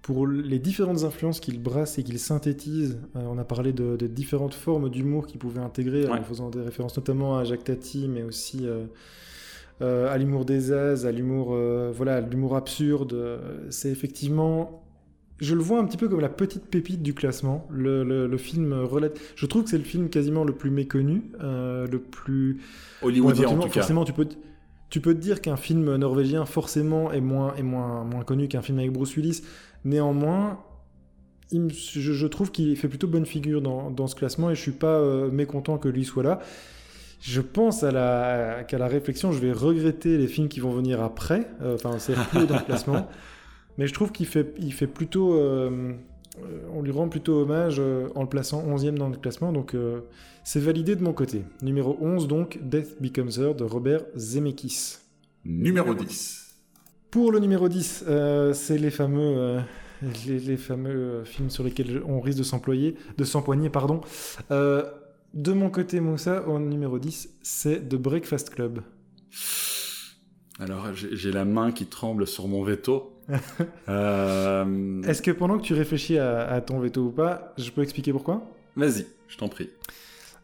S2: pour les différentes influences qu'il brasse et qu'il synthétise. Euh, on a parlé de, différentes formes d'humour qu'il pouvait intégrer en faisant des références notamment à Jacques Tati, mais aussi euh, euh, à l'humour des as, à l'humour voilà, l'humour absurde. C'est effectivement je le vois un petit peu comme la petite pépite du classement. Le, le, film relate. Je trouve que c'est le film quasiment le plus méconnu, le plus
S1: hollywoodien en tout
S2: forcément,
S1: cas.
S2: tu peux tu peux te dire qu'un film norvégien forcément est moins, est moins, moins connu qu'un film avec Bruce Willis. Néanmoins, je, trouve qu'il fait plutôt bonne figure dans, ce classement et je suis pas euh, mécontent que lui soit là. Je pense à la, qu'à la réflexion, je vais regretter les films qui vont venir après. Euh, enfin, c'est plus dans le classement. Mais je trouve qu'il fait, il fait plutôt. Euh, on lui rend plutôt hommage en le plaçant 11e dans le classement. Donc, c'est validé de mon côté. Numéro 11, donc, Death Becomes Her de Robert Zemeckis.
S1: Numéro 10.
S2: Pour le numéro 10, c'est les fameux les, fameux euh, films sur lesquels on risque de s'employer, de s'empoigner, pardon. Euh, de mon côté, Moussa, en numéro 10, c'est The Breakfast Club.
S1: Alors, j'ai la main qui tremble sur mon veto.
S2: Euh, Est-ce que pendant que tu réfléchis à, ton veto ou pas, je peux expliquer pourquoi?
S1: Vas-y, je t'en prie.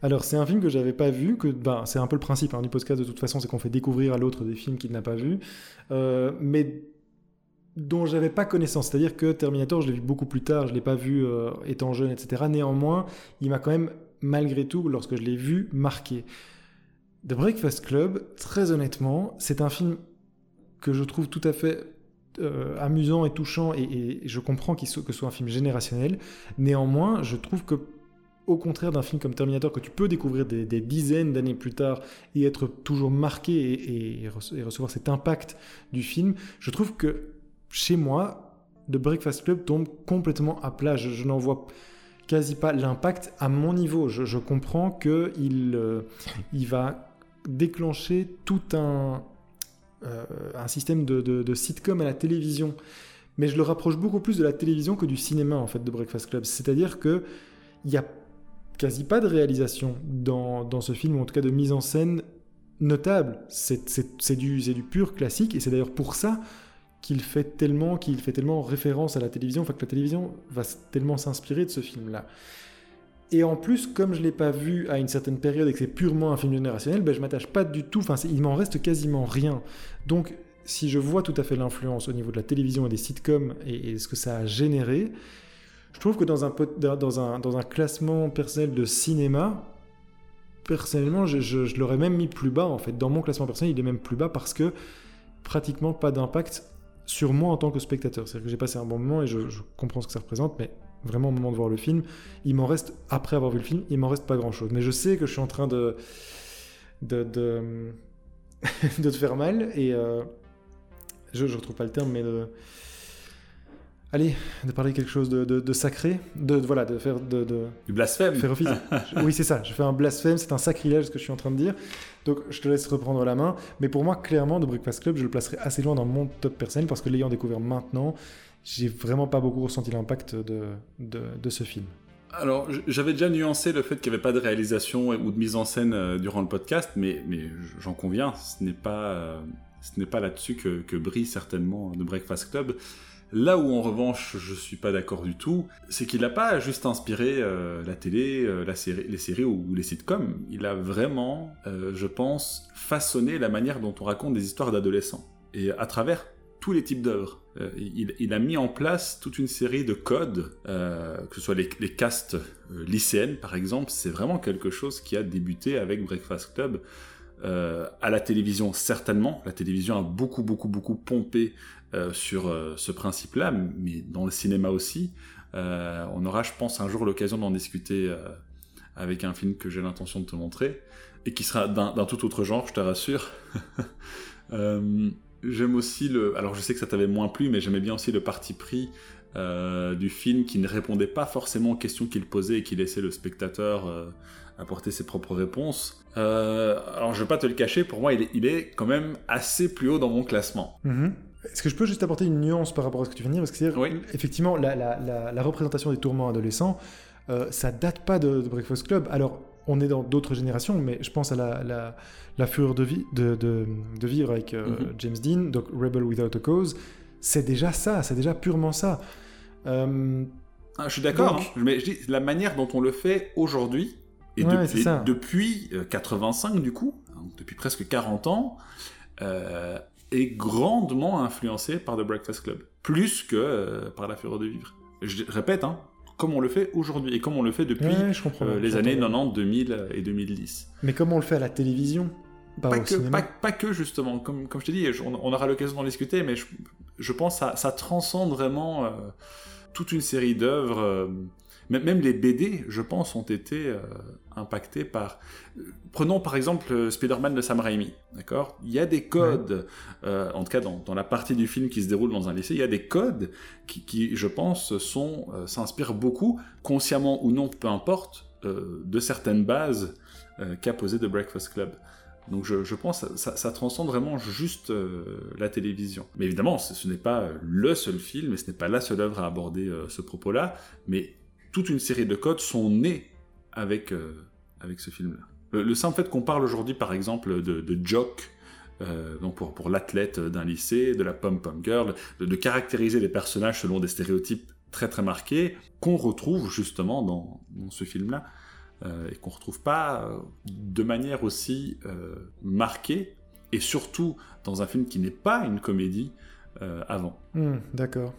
S2: Alors, c'est un film que j'avais pas vu, que ben, c'est un peu le principe hein, du podcast de toute façon, c'est qu'on fait découvrir à l'autre des films qu'il n'a pas vus. mais dont j'avais pas connaissance. C'est-à-dire que Terminator, je l'ai vu beaucoup plus tard, je l'ai pas vu euh, étant jeune, etc. Néanmoins, il m'a quand même, malgré tout, lorsque je l'ai vu, marqué. The Breakfast Club, très honnêtement, c'est un film que je trouve tout à fait euh, amusant et touchant, et, je comprends qu'il que ce soit un film générationnel. Néanmoins, je trouve que au contraire d'un film comme Terminator que tu peux découvrir des, dizaines d'années plus tard et être toujours marqué et, recevoir cet impact du film, je trouve que chez moi, The Breakfast Club tombe complètement à plat. Je, n'en vois quasi pas l'impact à mon niveau. Je, comprends qu'il euh, il va déclencher tout un, euh, système de, sitcom à la télévision. Mais je le rapproche beaucoup plus de la télévision que du cinéma, en fait, de Breakfast Club. C'est-à-dire que il n'y a quasi pas de réalisation dans, dans, ce film, ou en tout cas de mise en scène notable. C'est du, du pur classique, et c'est d'ailleurs pour ça qu'il fait tellement, qu'il fait tellement référence à la télévision, enfin que la télévision va tellement s'inspirer de ce film-là. Et en plus, comme je l'ai pas vu à une certaine période et que c'est purement un film générationnel, ben je m'attache pas du tout. Enfin, il m'en reste quasiment rien. Donc, si je vois tout à fait l'influence au niveau de la télévision et des sitcoms et, ce que ça a généré, je trouve que dans un, dans un, dans un classement personnel de cinéma, personnellement, je, l'aurais même mis plus bas en fait. Dans mon classement personnel, il est même plus bas parce que pratiquement pas d'impact sur moi en tant que spectateur. C'est-à-dire que j'ai passé un bon moment et je, comprends ce que ça représente, mais vraiment au moment de voir le film, il m'en reste, après avoir vu le film, il m'en reste pas grand-chose. Mais je sais que je suis en train de, de, de, de te faire mal et euh, je, je retrouve pas le terme, mais de allez, de parler quelque chose de, sacré, de, voilà, de faire de,
S1: du blasphème.
S2: Faire office. oui, c'est ça. Je fais un blasphème, c'est un sacrilège ce que je suis en train de dire. Donc, je te laisse reprendre la main. Mais pour moi, clairement, The Breakfast Club, je le placerai assez loin dans mon top personnel parce que l'ayant découvert maintenant, j'ai vraiment pas beaucoup ressenti l'impact de, ce film.
S1: Alors, j'avais déjà nuancé le fait qu'il n'y avait pas de réalisation ou de mise en scène euh, durant le podcast, mais, mais j'en conviens, ce n'est pas, euh, ce n'est pas là-dessus que, que brille certainement The Breakfast Club. Là où en revanche je suis pas d'accord du tout, c'est qu'il n'a pas juste inspiré euh, la télé, euh, la série, les séries ou les sitcoms. Il a vraiment, euh, je pense, façonné la manière dont on raconte des histoires d'adolescents et à travers tous les types d'œuvres. Il, a mis en place toute une série de codes, que ce soit les, castes lycéennes par exemple, c'est vraiment quelque chose qui a débuté avec Breakfast Club. à la télévision, certainement. La télévision a beaucoup, beaucoup, beaucoup pompé sur euh, ce principe-là, mais dans le cinéma aussi. Euh, on aura, je pense, un jour l'occasion d'en discuter avec un film que j'ai l'intention de te montrer, et qui sera d'un tout autre genre, je te rassure. J'aime aussi le... Alors je sais que ça t'avait moins plu, mais j'aimais bien aussi le parti pris du film qui ne répondait pas forcément aux questions qu'il posait et qui laissait le spectateur apporter ses propres réponses. alors je vais pas te le cacher, pour moi il est, il est, quand même assez plus haut dans mon classement.
S2: Mm-hmm. Est-ce que je peux juste apporter une nuance par rapport à ce que tu viens de dire? Parce que c'est effectivement, la, représentation des tourments adolescents, euh, ça date pas de, Breakfast Club. Alors, on est dans d'autres générations, mais je pense à la, fureur de, vie, de, de, vivre avec euh, mhm. James Dean, donc Rebel Without a Cause. C'est déjà ça, c'est déjà purement ça.
S1: Euh, ah, je suis d'accord, hein. mais je dis, la manière dont on le fait aujourd'hui, et, depuis, depuis 85 du coup, hein, depuis presque 40 ans, est grandement influencé par The Breakfast Club, plus que euh, par La Fureur de Vivre. Je répète, hein, comme on le fait aujourd'hui et comme on le fait depuis euh, les années 90, 2000 et 2010.
S2: Mais comme on le fait à la télévision?
S1: Pas, que, justement. Comme, comme je t'ai dit, on, aura l'occasion d'en discuter, mais je, je pense que ça, transcende vraiment euh, toute une série d'œuvres. Euh, même les BD, je pense, ont été euh, impactés par. Prenons par exemple Spider-Man de Sam Raimi, d'accord? Il y a des codes, en tout cas dans, la partie du film qui se déroule dans un lycée, il y a des codes qui, je pense, s'inspirent beaucoup, consciemment ou non, peu importe, de certaines bases qu'a posé The Breakfast Club. Donc je, pense que ça, transcende vraiment juste euh, la télévision. Mais évidemment, ce, n'est pas le seul film et ce n'est pas la seule œuvre à aborder euh, ce propos-là, mais toute une série de codes sont nés avec, euh, avec ce film-là. Le, simple fait qu'on parle aujourd'hui, par exemple, de, jock, donc pour, pour l'athlète d'un lycée, de la pom-pom girl, de, caractériser les personnages selon des stéréotypes très très marqués, qu'on retrouve justement dans ce film-là. Euh, et qu'on ne retrouve pas euh, de manière aussi euh, marquée, et surtout dans un film qui n'est pas une comédie avant.
S2: Hmm, d'accord.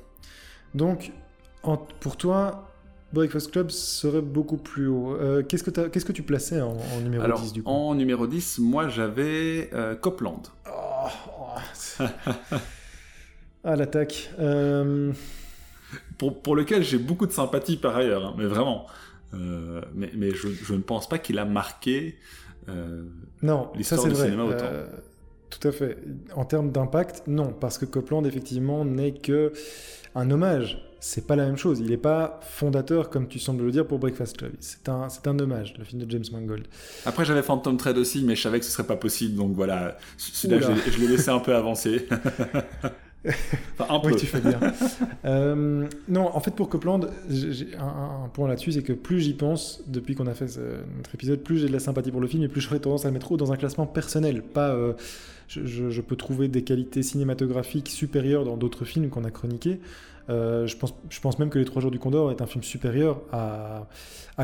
S2: Donc, pour toi, Breakfast Club serait beaucoup plus haut. qu'est-ce, que qu'est-ce que tu plaçais en, numéro 10 du coup
S1: En numéro 10, moi j'avais Copland.
S2: Oh, oh. ah, l'attaque.
S1: Pour, pour, lequel j'ai beaucoup de sympathie par ailleurs, hein, mais vraiment. Euh, mais, mais je, je, ne pense pas qu'il a marqué euh,
S2: non, l'histoire du cinéma autant. Euh, tout à fait. En termes d'impact, non, parce que Copland, effectivement, n'est que un hommage. C'est pas la même chose. Il n'est pas fondateur, comme tu sembles le dire, pour Breakfast Club. C'est un, c'est un hommage, le film de James Mangold.
S1: Après, j'avais Phantom Thread aussi, mais je savais que ce serait pas possible, donc voilà. Celui-là, je, je l'ai laissé un peu avancer.
S2: Oui, tu fais bien. Euh, non, en fait, pour Copland, j'ai un, point là-dessus, c'est que plus j'y pense, depuis qu'on a fait notre épisode, plus j'ai de la sympathie pour le film et plus j'aurais tendance à le mettre dans un classement personnel. Pas, euh, je, peux trouver des qualités cinématographiques supérieures dans d'autres films qu'on a chroniqués. Euh, je, pense, même que Les Trois Jours du Condor est un film supérieur à,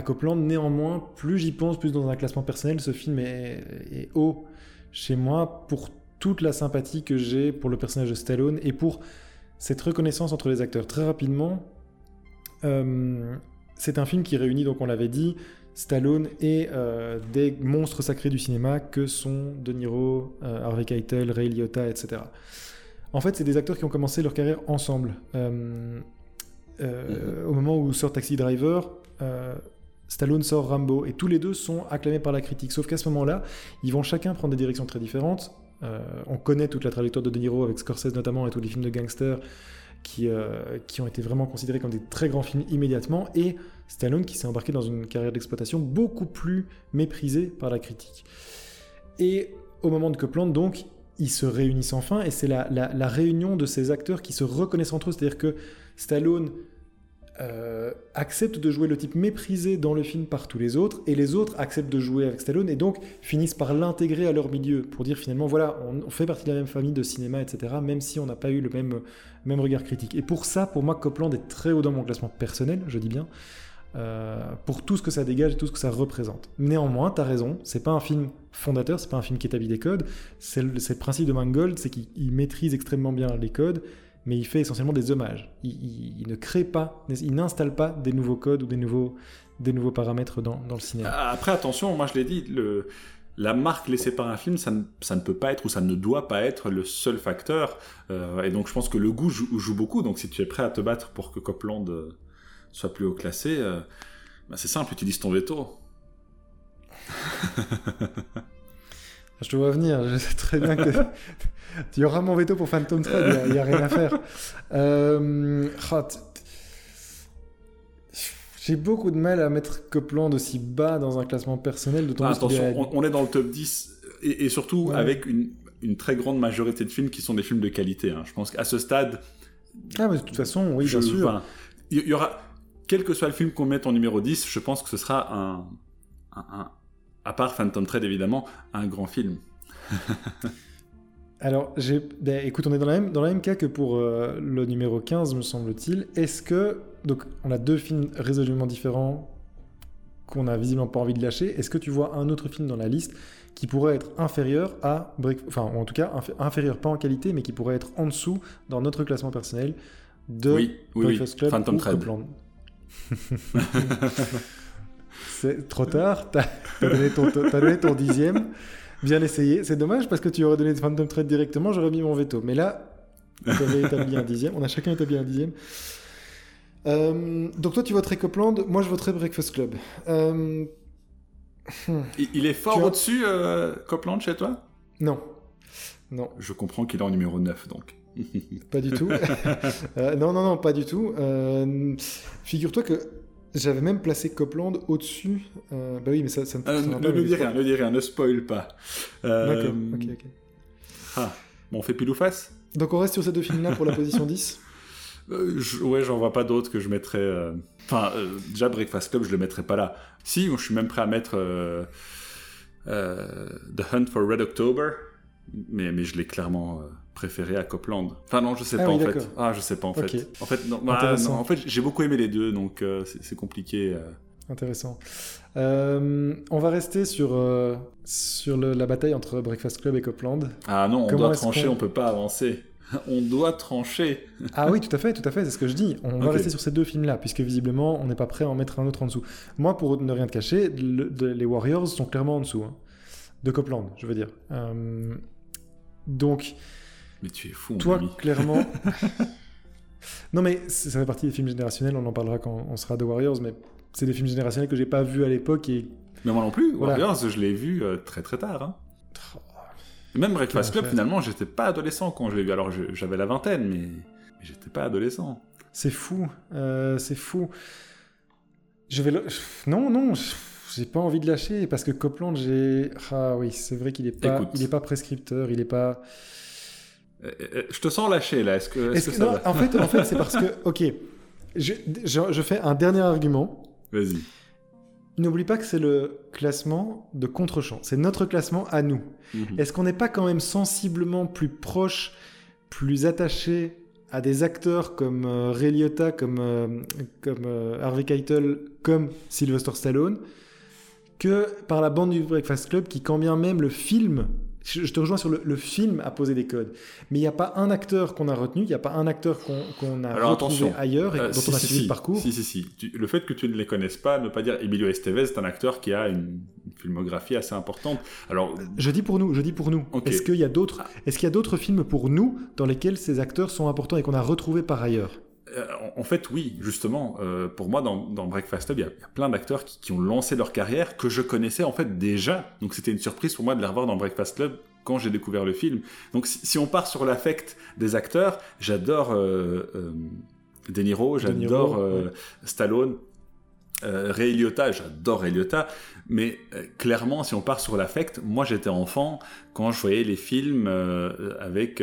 S2: Copland. Néanmoins, plus j'y pense, plus dans un classement personnel, ce film est, haut chez moi pour toute la sympathie que j'ai pour le personnage de Stallone et pour cette reconnaissance entre les acteurs. Très rapidement, euh, c'est un film qui réunit, donc on l'avait dit, Stallone et euh, des monstres sacrés du cinéma que sont De Niro, Harvey Keitel, Ray Liotta, etc. En fait, c'est des acteurs qui ont commencé leur carrière ensemble. Mm-hmm. Au moment où sort Taxi Driver, Stallone sort Rambo, et tous les deux sont acclamés par la critique. Sauf qu'à ce moment-là, ils vont chacun prendre des directions très différentes. Euh, on connaît toute la trajectoire de De Niro avec Scorsese notamment et tous les films de gangsters qui, euh, qui ont été vraiment considérés comme des très grands films immédiatement, et Stallone qui s'est embarqué dans une carrière d'exploitation beaucoup plus méprisée par la critique. Et au moment de Copland, donc, ils se réunissent enfin, et c'est la, réunion de ces acteurs qui se reconnaissent entre eux, c'est-à-dire que Stallone euh, acceptent de jouer le type méprisé dans le film par tous les autres, et les autres acceptent de jouer avec Stallone, et donc finissent par l'intégrer à leur milieu, pour dire finalement, voilà, on, fait partie de la même famille de cinéma, etc., même si on n'a pas eu le même, même regard critique. Et pour ça, pour moi, Copland est très haut dans mon classement personnel, je dis bien, euh, pour tout ce que ça dégage et tout ce que ça représente. Néanmoins, tu as raison, c'est pas un film fondateur, c'est pas un film qui établit des codes, c'est le, principe de Mangold, c'est qu'il maîtrise extrêmement bien les codes, mais il fait essentiellement des hommages. Il, ne crée pas, il n'installe pas des nouveaux codes ou des nouveaux, des nouveaux paramètres dans, dans le cinéma.
S1: Après, attention, moi je l'ai dit, la marque laissée par un film, ça ne, peut pas être ou ça ne doit pas être le seul facteur. Euh, et donc je pense que le goût joue, beaucoup. Donc si tu es prêt à te battre pour que Copland euh, soit plus haut classé, euh, bah, c'est simple, utilise ton veto.
S2: je te vois venir, je sais très bien que tu auras mon veto pour Phantom Thread, il n'y a, rien à faire. Euh, oh, j'ai beaucoup de mal à mettre Copland aussi bas dans un classement personnel.
S1: Ah, attention, on, est dans le top 10 et, surtout avec une, une, très grande majorité de films qui sont des films de qualité. Hein. Je pense qu'à ce stade.
S2: Ah, mais de toute façon, oui, bien sûr.
S1: Il y, aura, quel que soit le film qu'on mette en numéro 10, je pense que ce sera un, un à part Phantom Thread évidemment, un grand film.
S2: Alors, ben, écoute, on est dans, la même, dans le même cas que pour euh, le numéro 15, me semble-t-il. Est-ce que. Donc, on a deux films résolument différents qu'on a visiblement pas envie de lâcher. Est-ce que tu vois un autre film dans la liste qui pourrait être inférieur à. Enfin, en tout cas, inférieur pas en qualité, mais qui pourrait être en dessous dans notre classement personnel de
S1: oui, oui, Club Phantom Thread.
S2: C'est trop tard, t'as donné, ton dixième. Bien essayé. C'est dommage parce que tu aurais donné Phantom Thread directement, j'aurais mis mon veto. Mais là, tu avais établi un dixième. On a chacun établi un dixième. Euh, donc toi, tu voterais Copland. Moi, je voterais Breakfast Club. Euh,
S1: Il, il est fort
S2: as-
S1: au-dessus, euh, Copland, chez toi?
S2: Non. Non,
S1: Je comprends qu'il est en numéro 9, donc.
S2: Pas du tout. Euh, non, non, non, pas du tout. Euh, Figure-toi que j'avais même placé Copland au-dessus. Euh, bah oui, mais ça, ça ne
S1: Euh,
S2: fonctionnera
S1: ne ne dis rien, ne dis rien, ne spoil pas.
S2: D'accord, ok, ok.
S1: ah, bon, on fait pile ou face?
S2: Donc on reste sur ces deux films-là pour la position 10
S1: Euh, je- Ouais, j'en vois pas d'autres que je mettrais. Enfin, déjà, Breakfast Club, je le mettrais pas là. Si, je suis même prêt à mettre The Hunt for Red October, mais, mais je l'ai clairement préféré à Copland. Enfin, non, je sais
S2: Ah
S1: pas
S2: oui,
S1: en fait. Ah, je sais pas en fait. En fait, non, bah, en fait j'ai beaucoup aimé les deux, donc euh, c'est compliqué. euh.
S2: Intéressant. Euh, on va rester sur, sur le- la bataille entre Breakfast Club et Copland.
S1: Ah non, on
S2: Comment
S1: doit trancher,
S2: qu'on-
S1: on peut pas avancer. on doit trancher.
S2: Ah oui, tout à fait, tout à fait, c'est ce que je dis. On va
S1: Ok.
S2: rester sur ces deux films-là, puisque visiblement, on n'est pas prêt à en mettre un autre en dessous. Moi, pour ne rien te cacher, le- de- les Warriors sont clairement en dessous. hein. De Copland, je veux dire. Euh, donc,
S1: Mais tu es fou, mon
S2: toi,
S1: ami.
S2: clairement... non, mais ça fait partie des films générationnels, on en parlera quand on sera de Warriors, mais c'est des films générationnels que j'ai pas vus à l'époque et...
S1: Mais moi non plus,
S2: Voilà.
S1: Warriors, je l'ai vu euh, très très tard. hein. Et Même Breakfast Club, finalement, j'étais pas adolescent quand je l'ai vu. Alors j'avais la vingtaine, mais, mais j'étais pas adolescent.
S2: C'est fou, euh, c'est fou. Je vais le... Non, non, j'ai pas envie de lâcher parce que Copland, j'ai... Ah oui, c'est vrai qu'il est pas,
S1: Écoute.
S2: il est pas prescripteur, il est pas...
S1: Euh, euh, je te sens lâché là. Est-ce que, est-ce
S2: Est-ce
S1: que
S2: que-
S1: ça
S2: non,
S1: va
S2: en fait, en fait c'est parce que, ok, je, je, je fais un dernier argument.
S1: Vas-y.
S2: N'oublie pas que c'est le classement de contre-champ. C'est notre classement à nous.
S1: Mhm.
S2: Est-ce qu'on n'est pas quand même sensiblement plus proche, plus attaché à des acteurs comme euh, Ray Liotta, comme, euh, comme euh, Harvey Keitel, comme Sylvester Stallone, que par la bande du Breakfast Club, qui quand bien même le film, je, te rejoins sur le, le film a posé des codes, mais il n'y a pas un acteur qu'on a retenu, il n'y a pas un acteur qu'on a
S1: Alors,
S2: retrouvé
S1: attention.
S2: ailleurs et
S1: Euh,
S2: dont
S1: si,
S2: on a
S1: si,
S2: suivi
S1: si.
S2: le parcours.
S1: Si, si, si. Tu- le fait que tu ne les connaisses pas ne veut pas dire Emilio Estevez est un acteur qui a une, une filmographie assez importante. Alors,
S2: Je dis pour nous, je dis pour nous. Est-ce qu'il y a d'autres,
S1: Ah.
S2: est-ce qu'il y a d'autres films pour nous dans lesquels ces acteurs sont importants et qu'on a retrouvés par ailleurs?
S1: En- en fait, oui, justement. euh, pour moi, dans, dans Breakfast Club, il y, a- il y a plein d'acteurs qui, qui ont lancé leur carrière que je connaissais en fait déjà. Donc c'était une surprise pour moi de les revoir dans Breakfast Club quand j'ai découvert le film. Donc si, si on part sur l'affect des acteurs, j'adore euh, euh, De Niro, j'adore euh,
S2: ouais.
S1: Stallone. Euh, Ray Liotta, j'adore Ray Liotta, mais euh, clairement, si on part sur l'affect, moi j'étais enfant quand je voyais les films euh, avec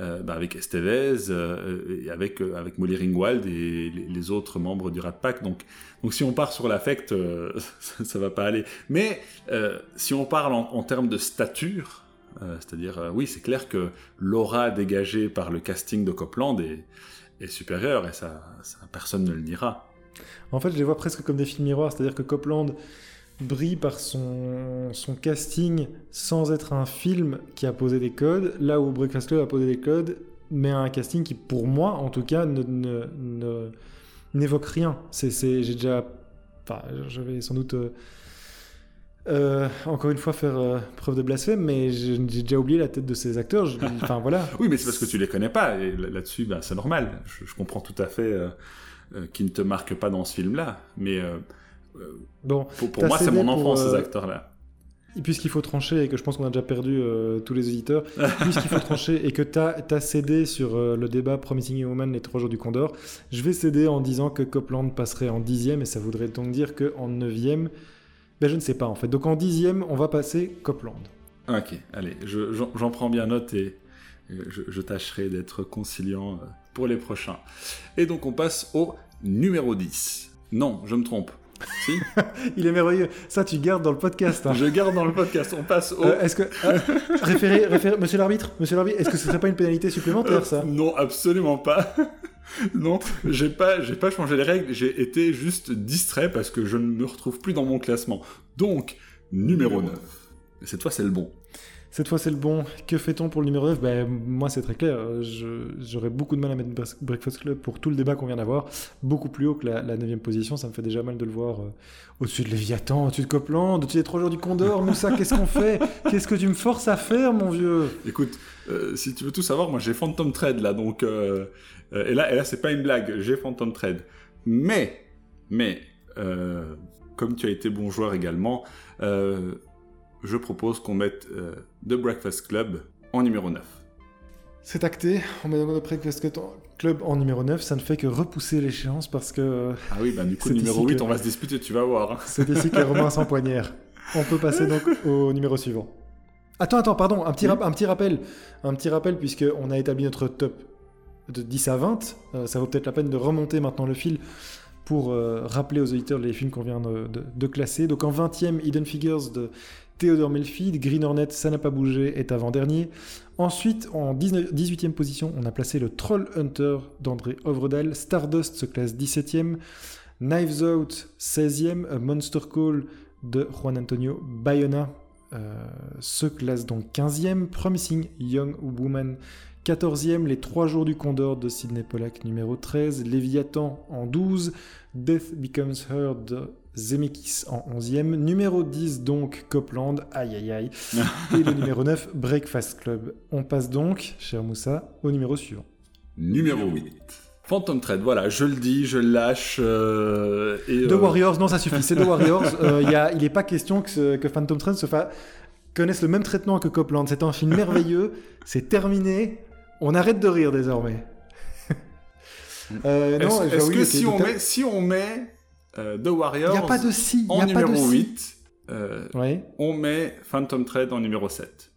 S1: euh, bah, avec Estevez, euh, avec, euh, avec Molly Ringwald et les, autres membres du Rat Pack. Donc, donc si on part sur l'affect, ça, ça va pas aller. Mais si on parle en, termes de stature, c'est-à-dire, oui, c'est clair que l'aura dégagée par le casting de Copland est, supérieure et ça, ça, personne ne le niera.
S2: En fait, je les vois presque comme des films miroirs, c'est-à-dire que Copland brille par son, son casting sans être un film qui a posé des codes, là où Breakfast Club a posé des codes, mais un casting qui, pour moi, en tout cas, ne, ne- ne- n'évoque rien. C'est, j'ai déjà... Enfin, je vais sans doute... euh, euh, encore une fois faire euh, preuve de blasphème, mais j'ai déjà oublié la tête de ces acteurs. Enfin voilà.
S1: Oui, mais c'est parce que tu les connais pas et là- là-dessus, ben, c'est normal. Je, je comprends tout à fait qu'ils ne te marquent pas dans ce film-là, mais
S2: Bon,
S1: pour, moi, c'est mon enfance, ces
S2: euh,
S1: acteurs-là.
S2: Puisqu'il faut trancher et que je pense qu'on a déjà perdu euh, tous les auditeurs, puisqu'il faut trancher et que tu as, cédé sur euh, le débat Promising Woman, les trois jours du Condor, je vais céder en disant que Copland passerait en dixième et ça voudrait donc dire qu'en neuvième, ben je ne sais pas en fait. Donc en dixième, on va passer Copland.
S1: Ok, allez, je- j'en prends bien note et euh, je, je tâcherai d'être conciliant euh, pour les prochains. Et donc, on passe au numéro 10. Non, je me trompe. Si
S2: Il est merveilleux. Ça, tu gardes dans le podcast. hein.
S1: Je garde dans le podcast. On passe au.
S2: Euh, est-ce que ah, référé, référé, Monsieur l'arbitre, Monsieur l'arbitre, est-ce que ce serait pas une pénalité supplémentaire ça?
S1: Euh, Non, absolument pas. non, j'ai pas, j'ai pas changé les règles. J'ai été juste distrait parce que je ne me retrouve plus dans mon classement. Donc, numéro 9. Et cette fois, c'est le bon.
S2: Cette fois, c'est le bon. Que fait-on pour le numéro 9 ben, Moi, c'est très clair. J'aurais beaucoup de mal à mettre Breakfast Club pour tout le débat qu'on vient d'avoir. Beaucoup plus haut que la, 9 position. Ça me fait déjà mal de le voir euh, au-dessus de Léviathan, au-dessus de Copland, au-dessus des 3 jours du Condor. Moussa, qu'est-ce qu'on fait? Qu'est-ce que tu me forces à faire, mon vieux?
S1: Écoute, euh, si tu veux tout savoir, moi, j'ai Phantom Thread là. Donc, euh, et là, et là c'est pas une blague. J'ai Phantom Thread. Mais, mais, comme tu as été bon joueur également, je propose qu'on mette euh, The Breakfast Club en numéro 9.
S2: C'est acté, on met The Breakfast Club en numéro 9, ça ne fait que repousser l'échéance parce que...
S1: Ah oui, bah du coup, numéro 8, on va se disputer, tu vas voir. Hein.
S2: C'est ici que les Romains s'empoignèrent. On peut passer donc au numéro suivant. Attends, attends, pardon, un petit, un petit rappel. Un petit rappel, puisqu'on a établi notre top de 10 à 20. Euh, ça vaut peut-être la peine de remonter maintenant le fil pour euh, rappeler aux auditeurs les films qu'on vient de, de, classer. Donc en 20e, Hidden Figures de Theodore Melfield, Green Hornet, ça n'a pas bougé, est avant-dernier. Ensuite, en 18e position, on a placé le Troll Hunter d'André Ovredal. Stardust se classe 17e. Knives Out, 16e. A Monster Call de Juan Antonio Bayona euh, se classe donc 15e. Promising Young Woman, 14e. Les 3 jours du Condor de Sidney Pollack, numéro 13. Léviathan en 12. Death Becomes Her Zemeckis en 11e. Numéro 10, donc Copland, aïe aïe aïe. et le numéro 9, Breakfast Club. On passe donc, cher Moussa, au numéro suivant.
S1: Numéro 8. Phantom Thread, voilà, je le dis, je le lâche. Euh,
S2: et, The euh, Warriors, non, ça suffit, c'est The Warriors. Euh, il n'est pas question que, que Phantom Thread se fa... connaisse le même traitement que Copland. C'est un film merveilleux, c'est terminé, on arrête de rire désormais.
S1: Est-ce que si, on met, si on met euh, The Warriors.
S2: A pas de si.
S1: En numéro 8. Euh, on met Phantom Thread en numéro 7.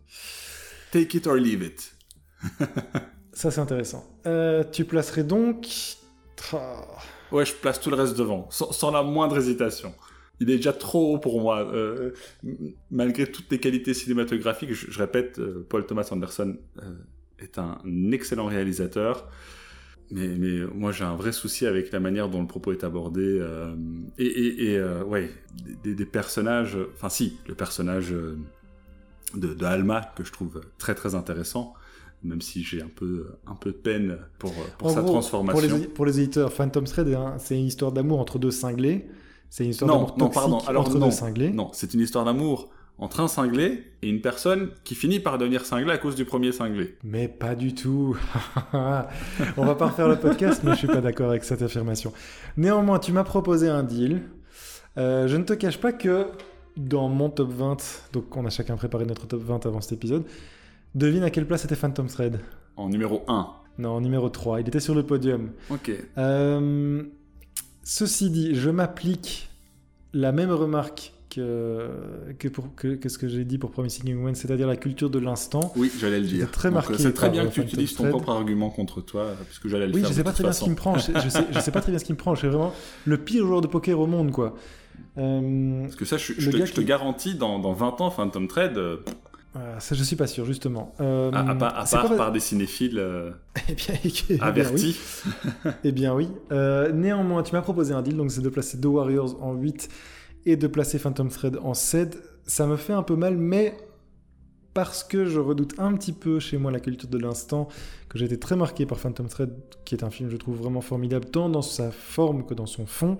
S1: Take it or leave it.
S2: Ça, c'est intéressant. Euh, tu placerais donc.
S1: Ouais, je place tout le reste devant, sans, la moindre hésitation. Il est déjà trop haut pour moi. malgré toutes les qualités cinématographiques, je, répète, Paul Thomas Anderson est un excellent réalisateur. Mais, mais moi, j'ai un vrai souci avec la manière dont le propos est abordé. Euh, et, et, euh, ouais, des, personnages. Enfin, si, le personnage euh, de, de, Alma, que je trouve très très intéressant, même si j'ai un peu, un peu de peine pour, pour sa transformation.
S2: Pour les, pour les éditeurs, Phantom Thread, hein, c'est une histoire d'amour entre deux cinglés. C'est une histoire d'amour toxique non, pardon. Alors, entre deux cinglés.
S1: Non, c'est une histoire d'amour entre un cinglé et une personne qui finit par devenir cinglé à cause du premier cinglé.
S2: Mais pas du tout. On va pas refaire le podcast, mais je suis pas d'accord avec cette affirmation. Néanmoins, tu m'as proposé un deal. Euh, je ne te cache pas que dans mon top 20, donc on a chacun préparé notre top 20 avant cet épisode, devine à quelle place était Phantom Thread
S1: En numéro 1.
S2: Non, en numéro 3. Il était sur le podium.
S1: Ok.
S2: Euh, ceci dit, je m'applique la même remarque que, pour, que, ce que j'ai dit pour Promising Young Woman, c'est-à-dire la culture de l'instant.
S1: Oui, j'allais le dire.
S2: Très marqué.
S1: C'est très bien que tu utilises ton propre argument contre toi, puisque j'allais le
S2: oui,
S1: faire.
S2: Oui, je sais pas très bien ce qui me prend. Je, sais, je sais pas très bien ce qui me prend. Je suis vraiment le pire joueur de poker au monde, quoi.
S1: Euh, Parce que ça, je, je, te, garantis, dans, dans, 20 ans, Phantom Trade. Euh,
S2: ça, je suis pas sûr, justement. Euh,
S1: à, part, par des cinéphiles eh bien, eh avertis.
S2: eh bien oui. néanmoins, tu m'as proposé un deal, donc c'est de placer The Warriors en 8 et de placer Phantom Thread en 7, ça me fait un peu mal, mais parce que je redoute un petit peu chez moi la culture de l'instant, que j'ai été très marqué par Phantom Thread, qui est un film, je trouve, vraiment formidable, tant dans sa forme que dans son fond.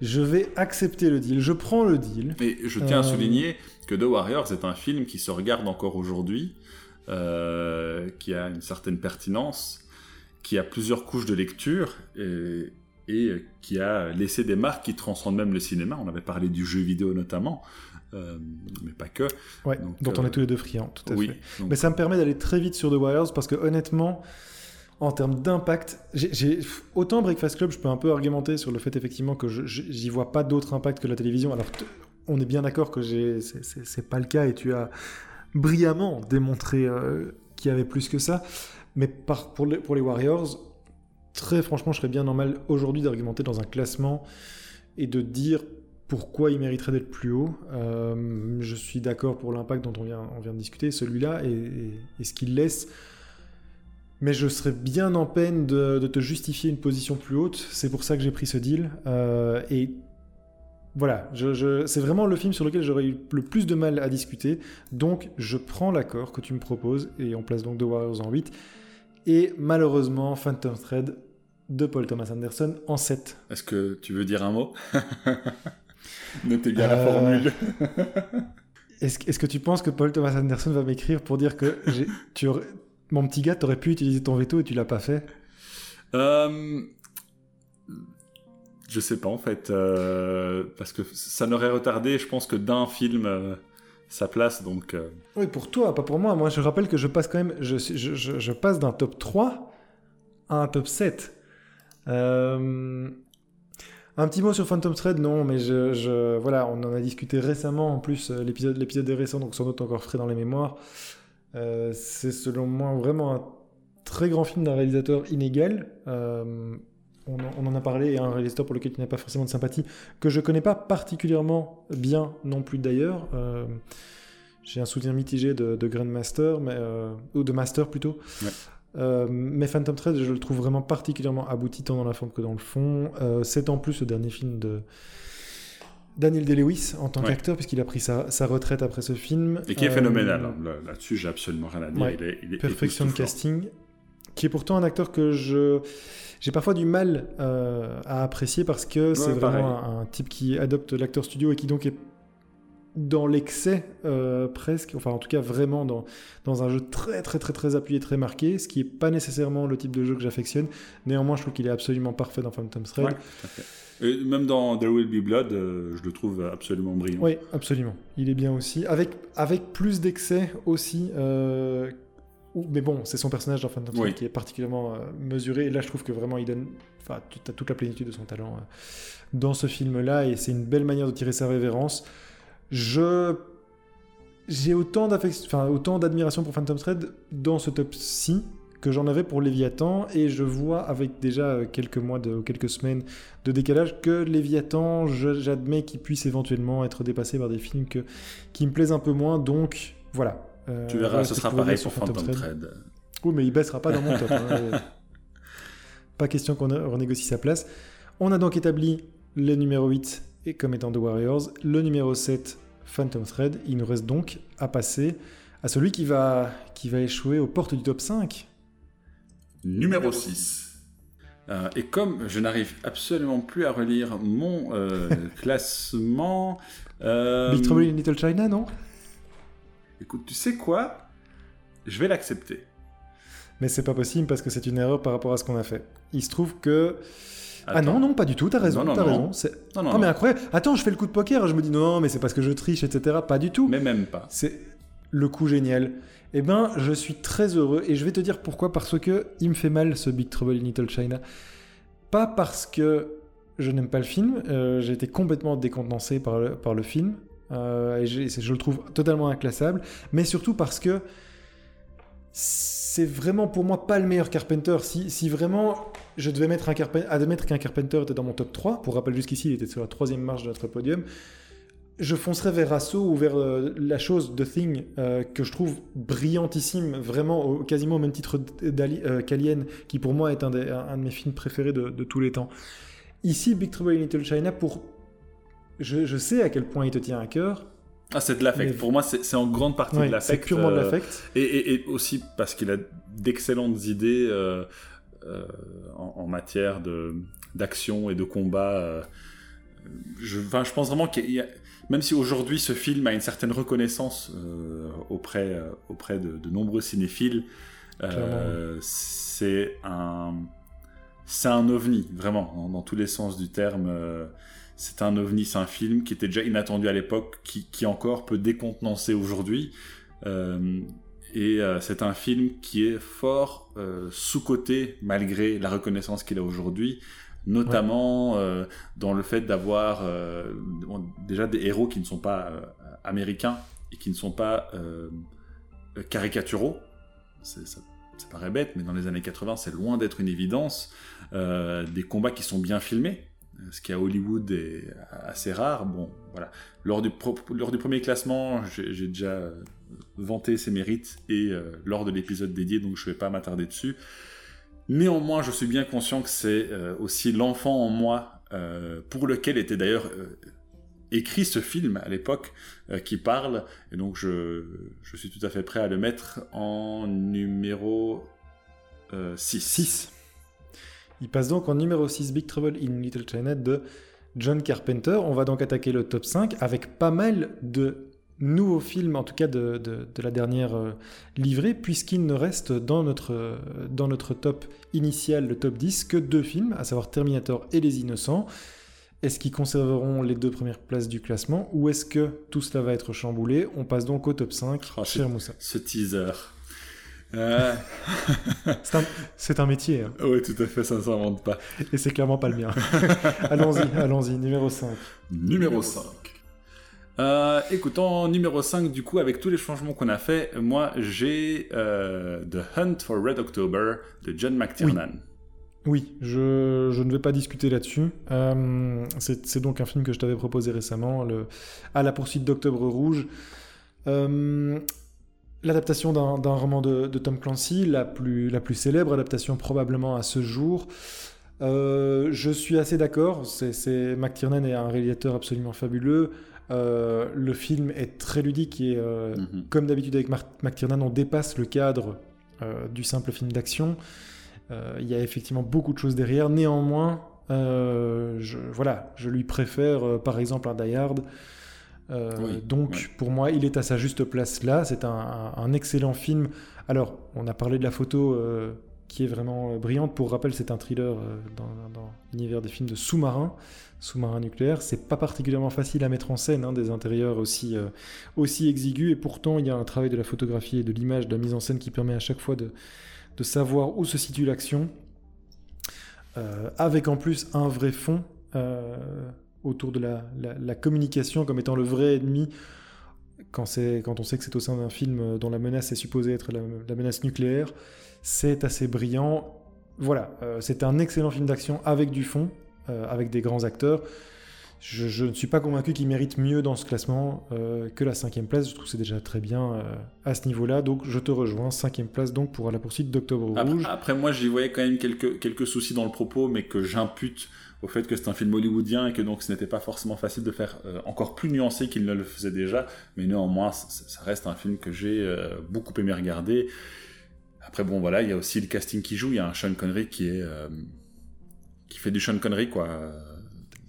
S2: Je vais accepter le deal, je prends le deal.
S1: Et je tiens à euh, souligner que The Warriors est un film qui se regarde encore aujourd'hui, euh, qui a une certaine pertinence, qui a plusieurs couches de lecture, et, et qui a laissé des marques qui transcendent même le cinéma. On avait parlé du jeu vidéo notamment, euh, mais pas que.
S2: Ouais, dont on est euh, tous les deux friands, tout à oui, fait. Mais ça me permet d'aller très vite sur The Wires parce que honnêtement, en termes d'impact, j'ai autant Breakfast Club, je peux un peu argumenter sur le fait effectivement que j'y vois pas d'autre impact que la télévision. Alors on est bien d'accord que c'est pas le cas et tu as brillamment démontré euh, qu'il y avait plus que ça. Mais par, pour, les, pour les Warriors, très franchement, je serais bien normal aujourd'hui d'argumenter dans un classement et de dire pourquoi il mériterait d'être plus haut. Euh, je suis d'accord pour l'impact dont on vient, de discuter, celui-là, et, ce qu'il laisse. Mais je serais bien en peine de, te justifier une position plus haute. C'est pour ça que j'ai pris ce deal. Euh, et voilà, c'est vraiment le film sur lequel j'aurais eu le plus de mal à discuter. Donc, je prends l'accord que tu me proposes et on place donc The Warriors en 8. Et malheureusement, Phantom Thread de Paul Thomas Anderson en 7.
S1: Est-ce que tu veux dire un mot? Notez bien la euh, formule.
S2: Est-ce que tu penses que Paul Thomas Anderson va m'écrire pour dire que tu mon petit gars, t'aurais pu utiliser ton veto et tu l'as pas fait?
S1: Euh... Je sais pas en fait, euh, parce que ça n'aurait retardé, je pense que d'un film euh, sa place, donc. Euh.
S2: Oui, pour toi, pas pour moi. Moi, je rappelle que je passe quand même, je, je, je, passe d'un top 3 à un top 7. Un petit mot sur Phantom Thread, non, mais je, voilà, on en a discuté récemment. En plus, l'épisode, l'épisode est récent, donc sans doute encore frais dans les mémoires. c'est selon moi vraiment un très grand film d'un réalisateur inégal on, en a parlé, et un réalisateur pour lequel tu n'as pas forcément de sympathie, que je connais pas particulièrement bien non plus d'ailleurs. Euh, j'ai un soutien mitigé de, Grandmaster, euh, ou de Master plutôt. Euh, mais Phantom Thread, je le trouve vraiment particulièrement abouti tant dans la forme que dans le fond. c'est en plus le dernier film de Daniel Day-Lewis en tant qu'acteur, puisqu'il a pris sa, retraite après ce film.
S1: Et qui est phénoménal. Hein. Là-dessus, j'ai absolument rien à dire.
S2: il Perfection de casting. Qui est pourtant un acteur que je j'ai parfois du mal euh, à apprécier parce que c'est vraiment un, type qui adopte l'acteur studio et qui donc est dans l'excès euh, presque, enfin en tout cas vraiment dans, dans un jeu très très très très appuyé, très marqué, ce qui n'est pas nécessairement le type de jeu que j'affectionne. Néanmoins, je trouve qu'il est absolument parfait dans Phantom Thread.
S1: Et même dans There Will Be Blood, euh, je le trouve absolument brillant.
S2: Oui, absolument. Il est bien aussi, avec, avec plus d'excès aussi mais bon, c'est son personnage dans Phantom Thread qui est particulièrement euh, mesuré. Et là, je trouve que vraiment, il donne. Enfin, tu as toute la plénitude de son talent euh, dans ce film-là. Et c'est une belle manière de tirer sa révérence. Je. J'ai autant d'admiration pour Phantom Thread dans ce top-ci que j'en avais pour Léviathan et je vois avec déjà euh, quelques mois de quelques semaines de décalage que Léviathan j'admets qu'il puisse éventuellement être dépassé par des films que, qui me plaisent un peu moins donc voilà
S1: tu verras, ce sera pareil pour Phantom, Thread.
S2: Oui, mais il baissera pas dans mon top. Hein. pas question qu'on renégocie sa place. On a donc établi le numéro 8 et comme étant The Warriors, le numéro 7 Phantom Thread. Il nous reste donc à passer à celui qui va, qui va échouer aux portes du top 5.
S1: Numéro 6. Euh, et comme je n'arrive absolument plus à relire mon euh, classement...
S2: Euh, Big Trouble in Little China, non?
S1: Écoute, tu sais quoi? Je vais l'accepter.
S2: Mais c'est pas possible parce que c'est une erreur par rapport à ce qu'on a fait. Il se trouve que. Ah non, non, pas du tout, t'as raison, t'as raison. Non, non, mais incroyable. Attends, je fais le coup de poker, je me dis non, mais c'est parce que je triche, etc. Pas du tout.
S1: Mais même pas.
S2: C'est le coup génial. Eh ben, je suis très heureux et je vais te dire pourquoi. Parce que il me fait mal ce Big Trouble in Little China. Pas parce que je n'aime pas le film, euh, j'ai été complètement décontenancé par le, par le film. Euh, et je, le trouve totalement inclassable, mais surtout parce que c'est vraiment pour moi pas le meilleur Carpenter. Si, si vraiment je devais mettre un admettre qu'un Carpenter était dans mon top 3, pour rappel jusqu'ici il était sur la troisième marche de notre podium, je foncerais vers Rasso ou vers euh, la chose The Thing euh, que je trouve brillantissime, vraiment quasiment au même titre qu'Alien, qui pour moi est un, un, de mes films préférés de, de tous les temps. Ici, Big Trouble in Little China, pour je, sais à quel point il te tient à cœur.
S1: Ah, c'est de l'affect. Pour moi, c'est en grande partie de l'affect.
S2: C'est purement de euh, l'affect.
S1: Et, aussi parce qu'il a d'excellentes idées euh, euh, en, matière d'action et de combat. je, je pense vraiment qu'il y a, même si aujourd'hui ce film a une certaine reconnaissance auprès, auprès de, nombreux cinéphiles, c'est un, c'est un ovni, vraiment, dans, dans, tous les sens du terme c'est un ovni, c'est un film qui était déjà inattendu à l'époque, qui, encore peut décontenancer aujourd'hui. Euh, et euh, c'est un film qui est fort euh, sous-coté malgré la reconnaissance qu'il a aujourd'hui, notamment dans le fait d'avoir déjà des héros qui ne sont pas américains et qui ne sont pas caricaturaux. ça, ça, paraît bête, mais dans les années 80, c'est loin d'être une évidence. des combats qui sont bien filmés, ce qui à Hollywood est assez rare. Bon, voilà. Lors du, lors du premier classement, j'ai déjà vanté ses mérites et euh, lors de l'épisode dédié, donc je ne vais pas m'attarder dessus. Néanmoins, je suis bien conscient que c'est euh, aussi l'enfant en moi, euh, pour lequel était d'ailleurs écrit ce film à l'époque qui parle. Et donc, je, je suis tout à fait prêt à le mettre en numéro 6.
S2: 6. Il passe donc en numéro 6 Big Trouble in Little China de John Carpenter. On va donc attaquer le top 5 avec pas mal de nouveaux films, en tout cas de, la dernière euh, livrée, puisqu'il ne reste dans notre, euh, dans notre top initial, le top 10, que deux films, à savoir Terminator et Les Innocents. Est-ce qu'ils conserveront les deux premières places du classement ou est-ce que tout cela va être chamboulé? On passe donc au top 5, cher Moussa.
S1: Ce teaser. Euh.
S2: c'est un, métier. Hein.
S1: Oui, tout à fait, ça ne s'invente pas.
S2: Et c'est clairement pas le mien. allons-y, allons-y, numéro 5.
S1: Numéro 5. Euh, écoute, en numéro 5, du coup, avec tous les changements qu'on a fait, moi, j'ai euh, The Hunt for Red October de John McTiernan.
S2: Oui. je, ne vais pas discuter là-dessus. Euh, c'est donc un film que je t'avais proposé récemment, À la poursuite d'Octobre Rouge. Euh, l'adaptation d'un roman de, Tom Clancy, la plus, célèbre adaptation probablement à ce jour. Je suis assez d'accord. McTiernan est un réalisateur absolument fabuleux. Euh, le film est très ludique et, euh, mhm. comme d'habitude avec McTiernan, on dépasse le cadre euh, du simple film d'action. Il y a effectivement beaucoup de choses derrière. Néanmoins, je, voilà, je lui préfère par exemple un Die Hard. donc pour moi, il est à sa juste place là. C'est un, excellent film. Alors, on a parlé de la photo qui est vraiment brillante. Pour rappel, c'est un thriller dans, dans l'univers des films de sous-marins sous-marin nucléaire. C'est pas particulièrement facile à mettre en scène hein, des intérieurs aussi, euh, aussi exigus, et pourtant il y a un travail de la photographie et de l'image, de la mise en scène qui permet à chaque fois de, de savoir où se situe l'action, euh, avec en plus un vrai fond euh, autour de la, communication comme étant le vrai ennemi. Quand, quand on sait que c'est au sein d'un film dont la menace est supposée être la menace nucléaire, c'est assez brillant. Voilà, c'est un excellent film d'action avec du fond, euh, avec des grands acteurs. Je, ne suis pas convaincu qu'il mérite mieux dans ce classement euh, que la cinquième place. Je trouve que c'est déjà très bien euh, à ce niveau-là. Donc je te rejoins, cinquième place donc pour la poursuite d'Octobre Rouge.
S1: Après, moi j'y voyais quand même quelques, quelques soucis dans le propos, mais que j'impute au fait que c'est un film hollywoodien et que donc ce n'était pas forcément facile de faire encore plus nuancé qu'il ne le faisait déjà. Mais néanmoins, ça, reste un film que j'ai beaucoup aimé regarder. Après bon voilà, il y a aussi le casting qui joue. Il y a un Sean Connery qui est qui fait du Sean Connery, quoi.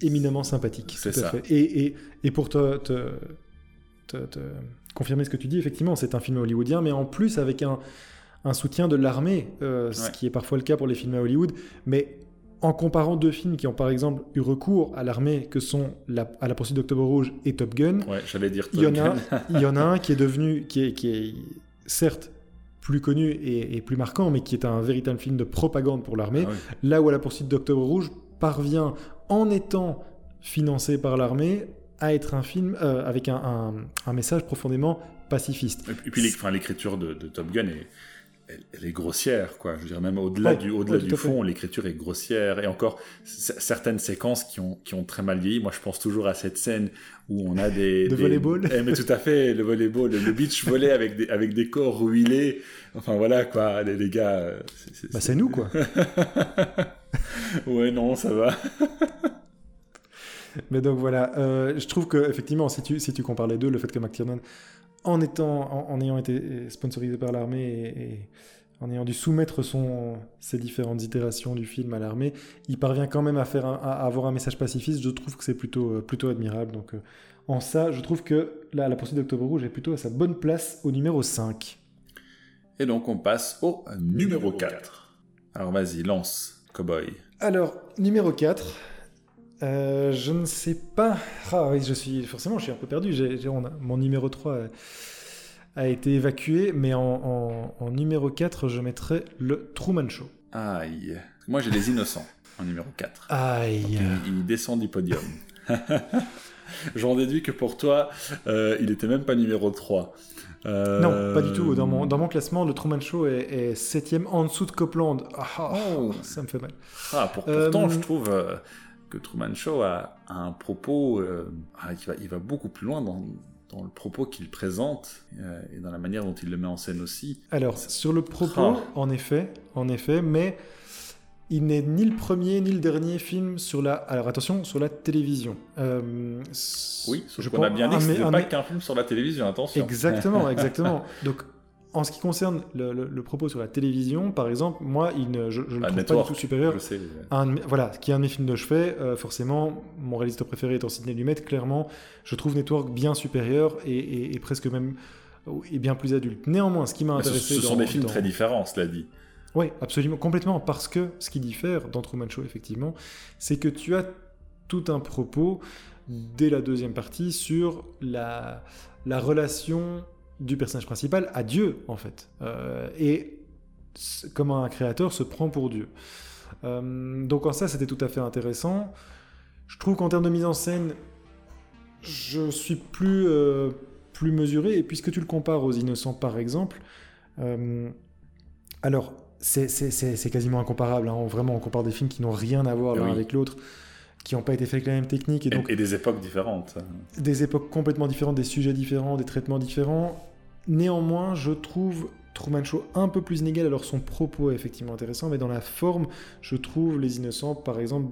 S2: Éminemment sympathique. C'est ça. Et, et, et, pour te, te, te, confirmer ce que tu dis, effectivement, c'est un film hollywoodien, mais en plus avec un, un soutien de l'armée, euh, ce qui est parfois le cas pour les films à Hollywood. Mais en comparant deux films qui ont par exemple eu recours à l'armée, que sont la, À la poursuite d'Octobre Rouge et Top Gun,
S1: ouais, j'allais dire
S2: Top il y en a, il y en a un qui est devenu, qui est, qui est certes plus connu et, plus marquant, mais qui est un véritable film de propagande pour l'armée. Ah Là où à la poursuite d'Octobre Rouge parvient, en étant financé par l'armée, à être un film euh, avec un, message profondément pacifiste.
S1: Et puis l'écriture de, de, Top Gun est, elle, est grossière, quoi. Je veux dire, même au-delà du, au-delà du fond, l'écriture est grossière. Et encore, certaines séquences qui ont, qui ont très mal vieilli. Moi, je pense toujours à cette scène où on a des.
S2: De volleyball
S1: eh, Mais tout à fait, le volleyball, le, beach volley avec des, avec des corps huilés. Enfin, voilà, quoi, les, les gars.
S2: C'est, bah, c'est nous, quoi.
S1: ouais, non, ça va.
S2: Mais donc voilà, euh, je trouve que effectivement, si tu, si tu compares les deux, le fait que McTiernan en, étant, en, ayant été sponsorisé par l'armée et, en ayant dû soumettre son, ses différentes itérations du film à l'armée, il parvient quand même à, faire à avoir un message pacifiste. Je trouve que c'est plutôt, euh, plutôt admirable. Donc, euh, en ça, je trouve que là, la poursuite d'Octobre Rouge est plutôt à sa bonne place au numéro 5.
S1: Et donc, on passe au numéro 4. Alors, vas-y, lance, cowboy.
S2: Alors, numéro 4, euh, je ne sais pas. Ah oui, je suis forcément, je suis un peu perdu. mon numéro 3 a, été évacué, mais en, numéro 4, je mettrais le Truman Show.
S1: Aïe. Moi, j'ai les innocents en numéro 4.
S2: Aïe.
S1: il, descend du podium. J'en déduis que pour toi, euh, il était même pas numéro 3.
S2: Euh, non, pas du tout. Dans mon, dans mon classement, le Truman Show est, 7 septième en dessous de Copland. Ah, oh. Ça me fait mal.
S1: Ah, pourtant, je trouve que Truman Show a, un propos, euh, ah, va, il va beaucoup plus loin dans, dans le propos qu'il présente euh, et dans la manière dont il le met en scène aussi.
S2: Alors, sur le propos, en effet, en effet, mais il n'est ni le premier ni le dernier film sur la. Alors attention, sur la télévision. Euh,
S1: oui, je qu'on a bien dit que ce pas qu'un film sur la télévision, attention.
S2: Exactement, exactement. Donc, en ce qui concerne le, propos sur la télévision, par exemple, moi, il ne, je, ne le trouve pas du tout supérieur. Je sais. voilà, qui est un de mes films de chevet, euh, forcément, mon réalisateur préféré étant Sidney Lumet, clairement, je trouve Network bien supérieur et, presque même et bien plus adulte. Néanmoins, ce qui m'a intéressé.
S1: Ce, ce sont des films très différents, cela dit.
S2: Oui, absolument, complètement, parce que ce qui diffère dans Truman Show, effectivement, c'est que tu as tout un propos dès la deuxième partie sur la, la relation du personnage principal à Dieu, en fait. Euh, et comment un créateur se prend pour Dieu. Euh, donc en ça, c'était tout à fait intéressant. Je trouve qu'en termes de mise en scène, je suis plus, euh, plus mesuré. Et puisque tu le compares aux Innocents, par exemple, alors c'est quasiment incomparable. Hein. Vraiment, on compare des films qui n'ont rien à voir l'un avec l'autre, qui n'ont pas été faits avec la même technique.
S1: Et,
S2: donc,
S1: et, des époques différentes.
S2: Des époques complètement différentes, des sujets différents, des traitements différents. Néanmoins, je trouve Truman Show un peu plus inégal. Alors, son propos est effectivement intéressant, mais dans la forme, je trouve Les Innocents, par exemple,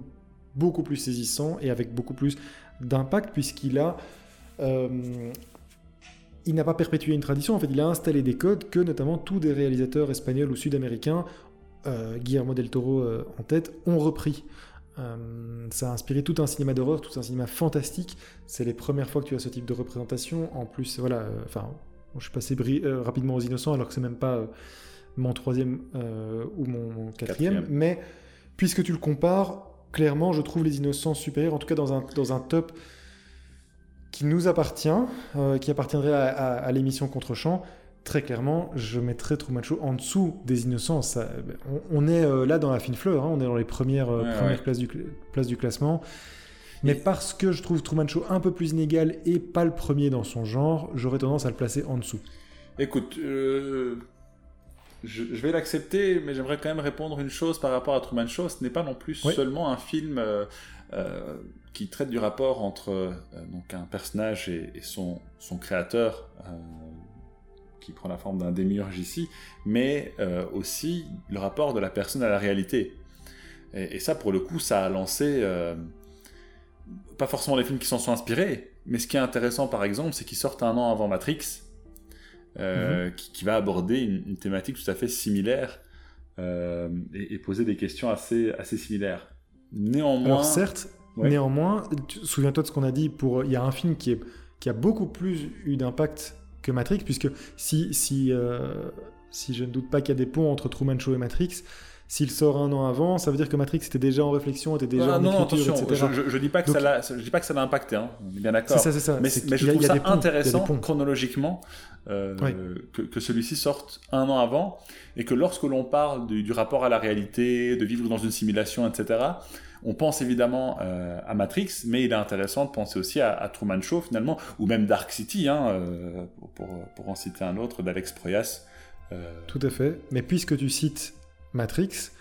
S2: beaucoup plus saisissant et avec beaucoup plus d'impact, puisqu'il a euh, il n'a pas perpétué une tradition, en fait, il a installé des codes que notamment tous des réalisateurs espagnols ou sud-américains, euh, Guillermo del Toro euh, en tête, ont repris. Ça a inspiré tout un cinéma d'horreur, tout un cinéma fantastique. C'est les premières fois que tu as ce type de représentation. En plus, voilà, enfin, je suis passé rapidement aux Innocents alors que c'est même pas mon troisième ou mon, quatrième, quatrième, mais puisque tu le compares, clairement, je trouve les Innocents supérieurs, en tout cas dans un, dans un top qui nous appartient, euh, qui appartiendrait à, l'émission Contre-champ, très clairement, je mettrais Truman Show en dessous des Innocents. on, est euh, là dans la fine fleur, hein, on est dans les premières, euh, premières Places, du, du classement. Mais parce que je trouve Truman Show un peu plus inégal et pas le premier dans son genre, j'aurais tendance à le placer en dessous.
S1: Écoute, je, vais l'accepter, mais j'aimerais quand même répondre une chose par rapport à Truman Show. Ce n'est pas non plus seulement un film euh, qui traite du rapport entre euh, donc un personnage et, son, son, créateur, euh, qui prend la forme d'un démiurge ici, mais aussi le rapport de la personne à la réalité. Et, ça, pour le coup, ça a lancé pas forcément les films qui s'en sont inspirés, mais ce qui est intéressant, par exemple, c'est qu'ils sortent un an avant Matrix, mhm. qui, va aborder une, thématique tout à fait similaire et, et, poser des questions assez, assez similaires. Néanmoins.
S2: Alors certes, néanmoins, souviens-toi de ce qu'on a dit pour. Il y a un film qui, est, qui a beaucoup plus eu d'impact que Matrix, puisque si, si, euh, si je ne doute pas qu'il y a des ponts entre Truman Show et Matrix, s'il sort un an avant, ça veut dire que Matrix était déjà en réflexion, était déjà ah, en non, écriture,
S1: attention, Je, je, dis pas que ça je dis pas que ça l'a impacté, hein. on est bien d'accord. C'est ça, c'est ça. Mais, mais je trouve ça intéressant chronologiquement euh, que, que celui-ci sorte un an avant et que lorsque l'on parle du, rapport à la réalité, de vivre dans une simulation, etc. On pense évidemment euh, à Matrix, mais il est intéressant de penser aussi à, Truman Show finalement, ou même Dark City, hein, euh, pour, pour, en citer un autre, d'Alex Proyas.
S2: Tout à fait. Mais puisque tu cites Matrix.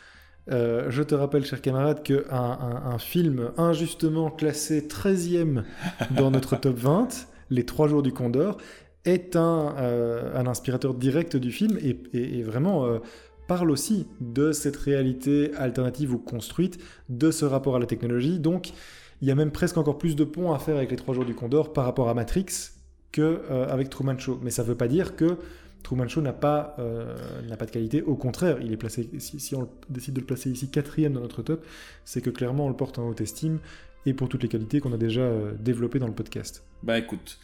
S2: Euh, je te rappelle, cher camarade, qu'un un, film injustement classé 13e dans notre top 20, Les Trois Jours du Condor, est un, euh, un inspirateur direct du film et, vraiment euh, parle aussi de cette réalité alternative ou construite, de ce rapport à la technologie. Donc, il y a même presque encore plus de ponts à faire avec Les Trois Jours du Condor par rapport à Matrix que avec Truman Show. Mais ça ne veut pas dire que Truman Show n'a pas, euh, n'a pas de qualité. Au contraire, il est placé, si, on décide de le placer ici quatrième dans notre top, c'est que clairement on le porte en haute estime et pour toutes les qualités qu'on a déjà euh, développées dans le podcast.
S1: Bah écoute,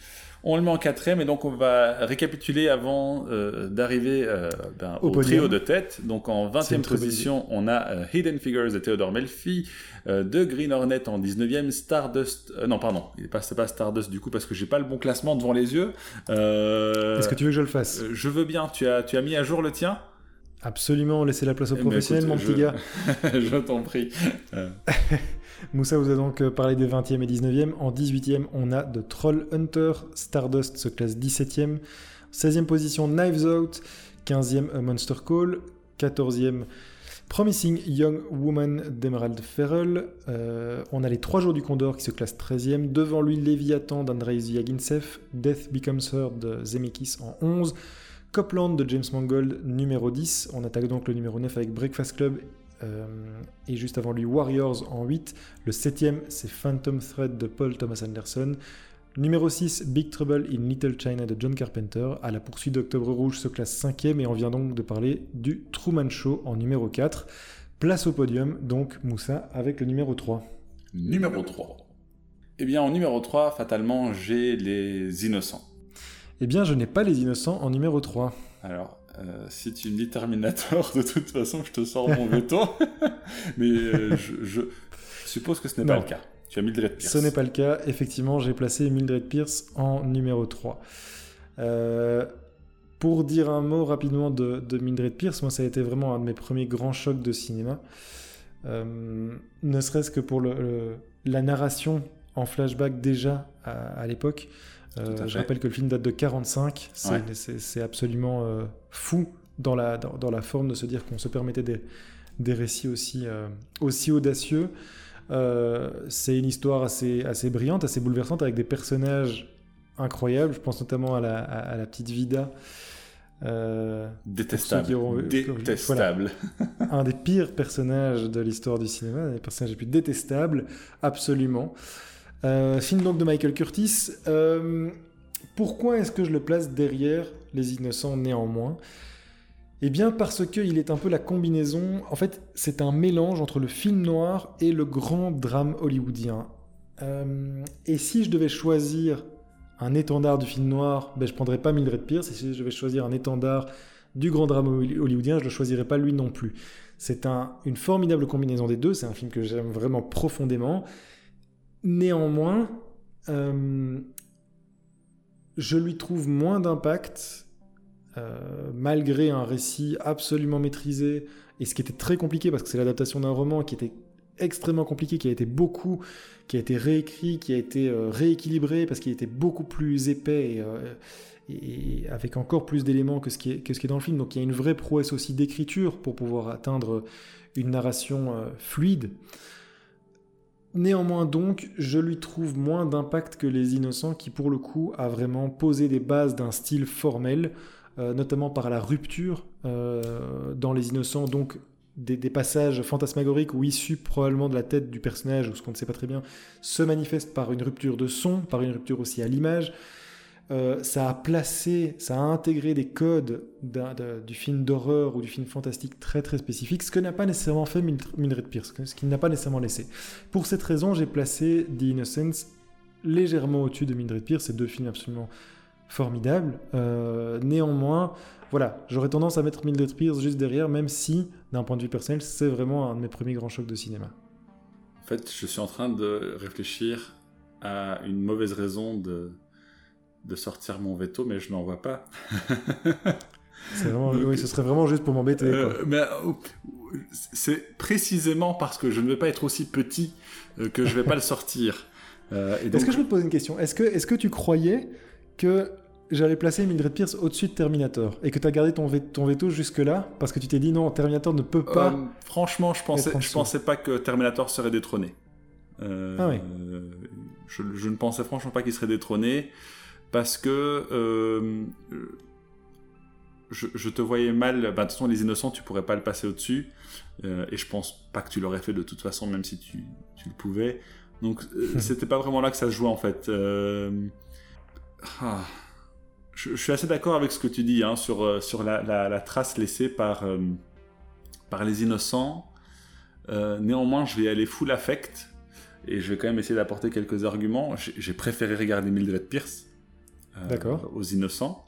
S1: on le met en quatrième et donc on va récapituler avant euh, d'arriver euh, ben, au, trio de tête. Donc en 20e position, on a euh, Hidden Figures de Theodore Melfi, de Green Hornet en 19e, Stardust... non pardon, c'est pas, pas Stardust du coup parce que j'ai pas le bon classement devant les yeux.
S2: Est-ce que tu veux que je le fasse?
S1: Je veux bien, tu as, tu as mis à jour le tien?
S2: Absolument, laissez la place aux eh ben, professionnels, mon petit gars.
S1: je t'en prie.
S2: Moussa vous a donc euh, parlé des 20e et 19e. En 18e, on a The Troll Hunter. Stardust se classe 17e. 16e position, Knives Out. 15e, Monster Call. 14e, Promising Young Woman d'Emerald Ferrell. Euh, on a les 3 jours du Condor qui se classe 13e. Devant lui, Léviathan d'Andrei Zyaginsev. Death Becomes Her de Zemeckis en 11. Copland de James Mangold numéro 10. On attaque donc le numéro 9 avec Breakfast Club et juste avant lui Warriors en 8. Le septième, c'est Phantom Thread de Paul Thomas Anderson. Numéro 6, Big Trouble in Little China de John Carpenter. À la poursuite d'Octobre Rouge se classe cinquième et on vient donc de parler du Truman Show en numéro 4. Place au podium, donc Moussa avec le numéro 3.
S1: Numéro 3. Eh bien, en numéro 3, fatalement, j'ai les innocents.
S2: Eh bien, je n'ai pas les innocents en numéro 3.
S1: Alors, euh, si tu me dis Terminator, de toute façon, je te sors mon veto. Mais euh, je, suppose que ce n'est pas le cas. Tu as Mildred Pierce.
S2: Ce n'est pas le cas. Effectivement, j'ai placé Mildred Pierce en numéro 3. Euh, pour dire un mot rapidement de, de, Mildred Pierce, moi, ça a été vraiment un de mes premiers grands chocs de cinéma. ne serait-ce que pour le, la narration en flashback déjà à, l'époque. Euh, je rappelle que le film date de 45. C'est absolument euh, fou dans la, dans, la forme de se dire qu'on se permettait des, des récits aussi, euh, aussi audacieux. c'est une histoire assez, assez brillante, assez bouleversante, avec des personnages incroyables. Je pense notamment à la, à, la petite Vida.
S1: Détestable. Détestable.
S2: un des pires personnages de l'histoire du cinéma, un des personnages les plus détestables, absolument. Euh, film donc de Michael Curtis. Euh, pourquoi est-ce que je le place derrière Les Innocents néanmoins? Eh bien parce qu'il est un peu la combinaison, en fait c'est un mélange entre le film noir et le grand drame hollywoodien. Euh, et si je devais choisir un étendard du film noir, ben, je prendrais pas Mildred Pierce, et si je devais choisir un étendard du grand drame hollywoodien, je ne le choisirais pas lui non plus. C'est un, une formidable combinaison des deux, c'est un film que j'aime vraiment profondément. Néanmoins, euh, je lui trouve moins d'impact, euh, malgré un récit absolument maîtrisé, et ce qui était très compliqué, parce que c'est l'adaptation d'un roman qui était extrêmement compliqué, qui a été beaucoup, qui a été réécrit, qui a été euh, rééquilibré, parce qu'il était beaucoup plus épais et, avec encore plus d'éléments que, ce qui est, que ce qui est dans le film. Donc il y a une vraie prouesse aussi d'écriture pour pouvoir atteindre une narration fluide. Néanmoins donc, je lui trouve moins d'impact que Les Innocents qui pour le coup a vraiment posé des bases d'un style formel, euh, notamment par la rupture euh, dans Les Innocents, donc des, passages fantasmagoriques ou issus probablement de la tête du personnage ou ce qu'on ne sait pas très bien, se manifestent par une rupture de son, par une rupture aussi à l'image. Euh, ça a placé, ça a intégré des codes du film d'horreur ou du film fantastique très très spécifiques, ce que n'a pas nécessairement fait Mildred Pierce, ce qu'il n'a pas nécessairement laissé. Pour cette raison, j'ai placé The Innocence légèrement au-dessus de Mildred Pierce, ces deux films absolument formidables. Euh, néanmoins, voilà, j'aurais tendance à mettre Mildred Pierce juste derrière, même si, d'un point de vue personnel, c'est vraiment un de mes premiers grands chocs de cinéma.
S1: En fait, je suis en train de réfléchir à une mauvaise raison de de sortir mon veto, mais je n'en vois pas.
S2: oui, ce serait vraiment juste pour m'embêter.
S1: Euh, mais euh, c'est précisément parce que je ne vais pas être aussi petit euh, que je ne vais pas le sortir.
S2: Est-ce que je peux te poser une question? Est-ce que, est que tu croyais que j'allais placer Mildred Pierce au-dessus de Terminator et que tu as gardé ton, ton veto jusque-là parce que tu t'es dit non, Terminator ne peut pas.
S1: franchement, je pensais, je pensais pas que Terminator serait détrôné. ah oui. Je, je, ne pensais franchement pas qu'il serait détrôné parce que euh, je, te voyais mal. Bah, de toute façon, les innocents, tu pourrais pas le passer au-dessus. Euh, et je pense pas que tu l'aurais fait de toute façon, même si tu, le pouvais. Donc, euh, c'était pas vraiment là que ça se jouait en fait. Ah, je, suis assez d'accord avec ce que tu dis hein, sur, sur la, trace laissée par, par les innocents. néanmoins, je vais aller full affect et je vais quand même essayer d'apporter quelques arguments. J'ai préféré regarder Mildred Pierce euh, aux innocents.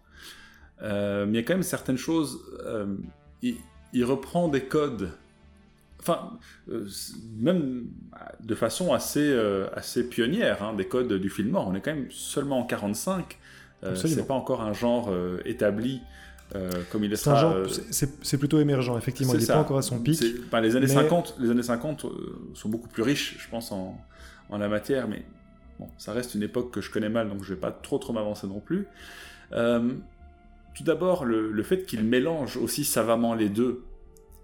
S1: Euh, mais il y a quand même certaines choses. Euh, il, reprend des codes enfin, même de façon assez, assez pionnière, hein, des codes du film mort. On est quand même seulement en 45. Euh, c'est pas encore un genre établi comme il est.
S2: C'est plutôt émergent, effectivement. Il n'est pas encore à son pic.
S1: les, années 50, les années 50 sont beaucoup plus riches, je pense, en, en la matière, mais Bon, ça reste une époque que je connais mal, donc je vais pas trop trop m'avancer non plus. Euh, tout d'abord, le, fait qu'il mélange aussi savamment les deux,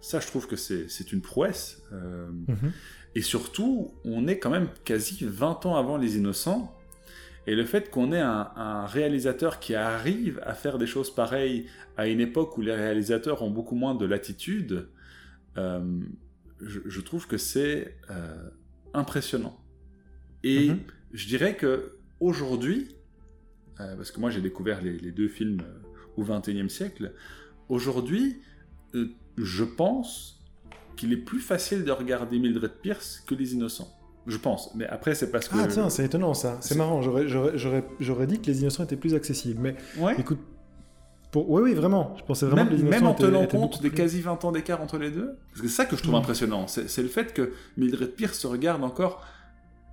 S1: ça je trouve que c'est une prouesse. Euh, mhm. Et surtout, on est quand même quasi 20 ans avant Les Innocents. Et le fait qu'on ait un, réalisateur qui arrive à faire des choses pareilles à une époque où les réalisateurs ont beaucoup moins de latitude, euh, je, trouve que c'est impressionnant. Et mhm. Je dirais que aujourd'hui, parce que moi j'ai découvert les, les, deux films au XXIe siècle, aujourd'hui, je pense qu'il est plus facile de regarder Mildred Pierce que Les Innocents. Je pense. Mais après, c'est parce que.
S2: Ah, tiens, c'est étonnant ça. C'est marrant. J'aurais dit que Les Innocents étaient plus accessibles. Mais écoute. Pour... Oui, oui, vraiment. Je pensais vraiment
S1: même,
S2: que Les Innocents
S1: Même en tenant compte des quasi 20 ans d'écart entre les deux. Parce que c'est ça que je trouve mm. impressionnant. C'est le fait que Mildred Pierce se regarde encore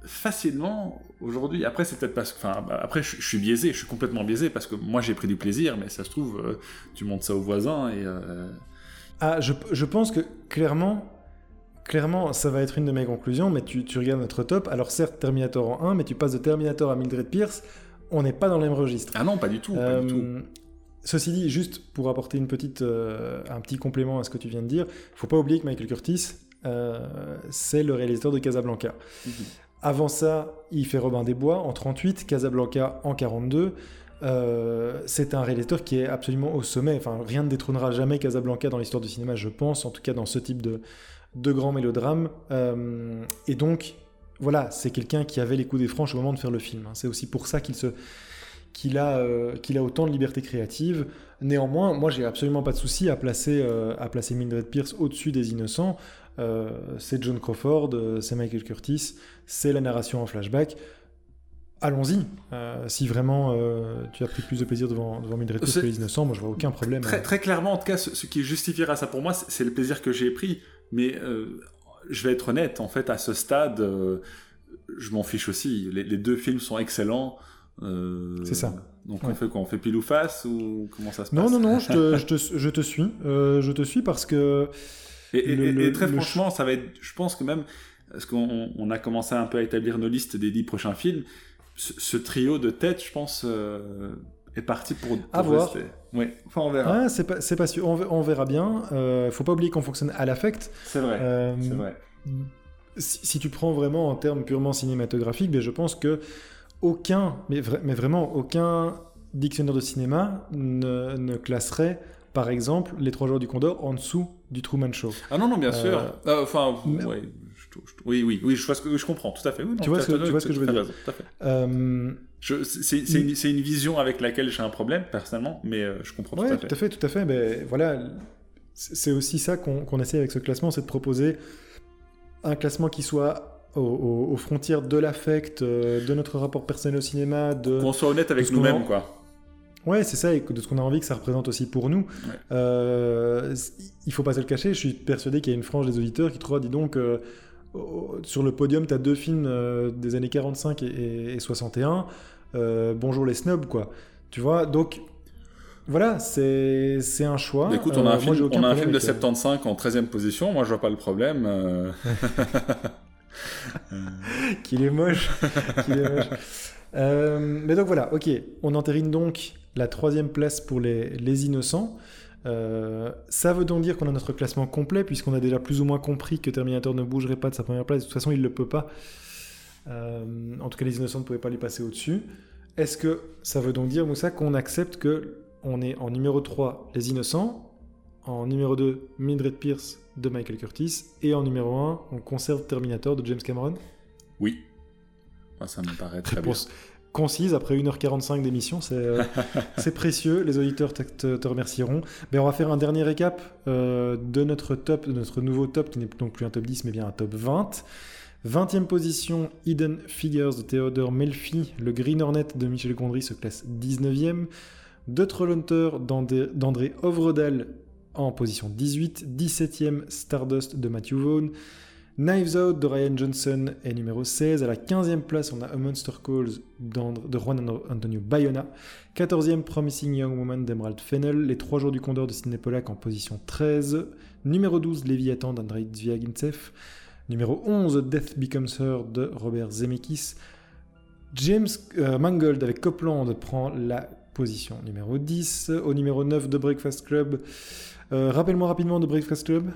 S1: facilement aujourd'hui. Après, c'est peut-être parce que. Enfin, bah, après, je, suis biaisé. Je suis complètement biaisé parce que moi, j'ai pris du plaisir. Mais ça se trouve, euh, tu montes ça aux voisins et. Euh,
S2: ah, je, je pense que clairement, clairement, ça va être une de mes conclusions, mais tu, tu, regardes notre top. Alors, certes, Terminator en 1, mais tu passes de Terminator à Mildred Pierce, on n'est pas dans le même registre.
S1: Ah non, pas du tout. Pas du tout.
S2: Euh, ceci dit, juste pour apporter une petite, un petit complément à ce que tu viens de dire, il faut pas oublier que Michael Curtis, euh, c'est le réalisateur de Casablanca. Mhm. Avant ça, il fait Robin des Bois en 38, Casablanca en 42. c'est un réalisateur qui est absolument au sommet. Rien ne détrônera jamais Casablanca dans l'histoire du cinéma, je pense, en tout cas dans ce type de, de grands mélodrames. Euh, et donc, voilà, c'est quelqu'un qui avait les coups des franches au moment de faire le film. Hein. C'est aussi pour ça qu'il se a, euh, a autant de liberté créative. Néanmoins, moi, j'ai absolument pas de souci à placer, euh, à placer Mildred Pierce au-dessus des innocents. C'est John Crawford, c'est Michael Curtis, c'est la narration en flashback. Allons-y. si vraiment tu as pris plus de plaisir devant, devant Mildred que les innocents, moi, je vois aucun problème.
S1: Très, très clairement, en tout cas, ce, ce qui justifiera ça pour moi, c'est le plaisir que j'ai pris. Mais euh, je vais être honnête, en fait, à ce stade, euh, je m'en fiche aussi. Les, deux films sont excellents.
S2: Euh, c'est ça.
S1: Donc on fait quoi On fait pile ou face ou comment ça se passe
S2: Non, non, non, je te, je te, je te suis. je te suis parce que.
S1: Et, très franchement, ça va être. Je pense que même. Parce qu'on on a commencé un peu à établir nos listes des dix prochains films. Ce, trio de tête, je pense, est parti pour,
S2: pour voir.
S1: Oui, enfin on verra.
S2: Ah, c'est pas, pas sûr, on, verra bien. Euh, faut pas oublier qu'on fonctionne à l'affect.
S1: C'est vrai. Euh, c'est vrai.
S2: Si, tu prends vraiment en termes purement cinématographiques, ben, je pense que aucun, mais, mais vraiment aucun dictionnaire de cinéma ne, ne, classerait, par exemple, Les Trois Jours du Condor en dessous du Truman Show.
S1: Ah non, non, bien sûr. Euh, enfin, oui, oui, oui, je, vois ce que, je comprends, tout à fait.
S2: tu, vois ce que, tu vois ce que je veux dire. tout à fait.
S1: Euh, c'est une, une, vision avec laquelle j'ai un problème personnellement, mais euh, je comprends tout à fait.
S2: Tout à fait, tout à fait. Mais voilà, c'est aussi ça qu'on essaie avec ce classement, c'est de proposer un classement qui soit aux, frontières de l'affect, euh, de notre rapport personnel au cinéma, de
S1: qu'on soit honnête avec nous-mêmes, quoi.
S2: Ouais, c'est ça, et de ce qu'on a envie que ça représente aussi pour nous. Euh, il faut pas se le cacher, je suis persuadé qu'il y a une frange des auditeurs qui trouvent, dis donc, sur le podium, tu as deux films euh, des années 45 et, 61. Euh, bonjour les snobs, quoi. Tu vois, donc voilà, c'est un choix.
S1: écoute, on a un euh, film, on a un film de 75 en 13e position, moi je vois pas le problème.
S2: Qu'il est moche. est moche. Mais donc voilà, ok, on entérine donc la troisième place pour les, les innocents. Euh, ça veut donc dire qu'on a notre classement complet, puisqu'on a déjà plus ou moins compris que Terminator ne bougerait pas de sa première place. De toute façon, il ne le peut pas. Euh, en tout cas, les innocents ne pouvaient pas les passer au-dessus. Est-ce que ça veut donc dire, Moussa, qu'on accepte que on est en numéro 3, les innocents, en numéro 2, Mildred Pierce de Michael Curtis, et en numéro 1, on conserve Terminator de James Cameron?
S1: Oui. Ça me paraît très bien
S2: concise après 1h45 d'émission. Euh, c'est précieux. Les auditeurs te, remercieront. Mais on va faire un dernier récap euh, de notre top, de notre nouveau top, qui n'est donc plus un top 10, mais bien un top 20. 20e position, Hidden Figures de Theodore Melfi. Le Green Hornet de Michel Gondry se classe 19e. The Trollhunter d'André Ovredal en position 18. 17e, Stardust de Matthew Vaughn. Knives Out de Ryan Johnson est numéro 16. À la 15e place, on a A Monster Calls de Juan Antonio Bayona. 14e, Promising Young Woman d'Emerald Fennel. Les 3 jours du Condor de Sidney Pollack en position 13. Numéro 12, Léviathan d'Andrei Zviagintsev. Numéro 11, Death Becomes Her de Robert Zemeckis. James euh, Mangold avec Copland prend la position numéro 10. Au numéro 9 de Breakfast Club. Euh, rappelle-moi rapidement de Breakfast Club.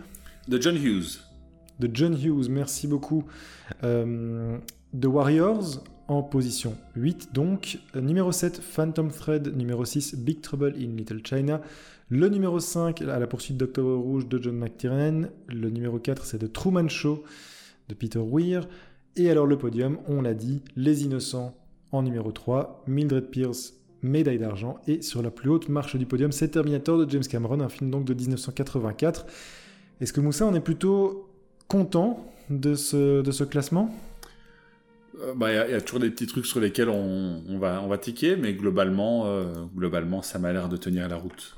S1: De John Hughes
S2: de John Hughes, merci beaucoup. Euh, The Warriors en position 8 donc. Numéro 7, Phantom Thread. Numéro 6, Big Trouble in Little China. Le numéro 5, à la poursuite d'Octobre Rouge de John McTiernan. Le numéro 4, c'est The Truman Show de Peter Weir. Et alors le podium, on l'a dit, Les Innocents en numéro 3, Mildred Pierce, médaille d'argent. Et sur la plus haute marche du podium, c'est Terminator de James Cameron, un film donc de 1984. Est-ce que Moussa, on est plutôt content de ce, de ce classement?
S1: Euh, bah, il bah, y, y, a toujours des petits trucs sur lesquels on, on va, on va tiquer, mais globalement, euh, globalement, ça m'a l'air de tenir la route.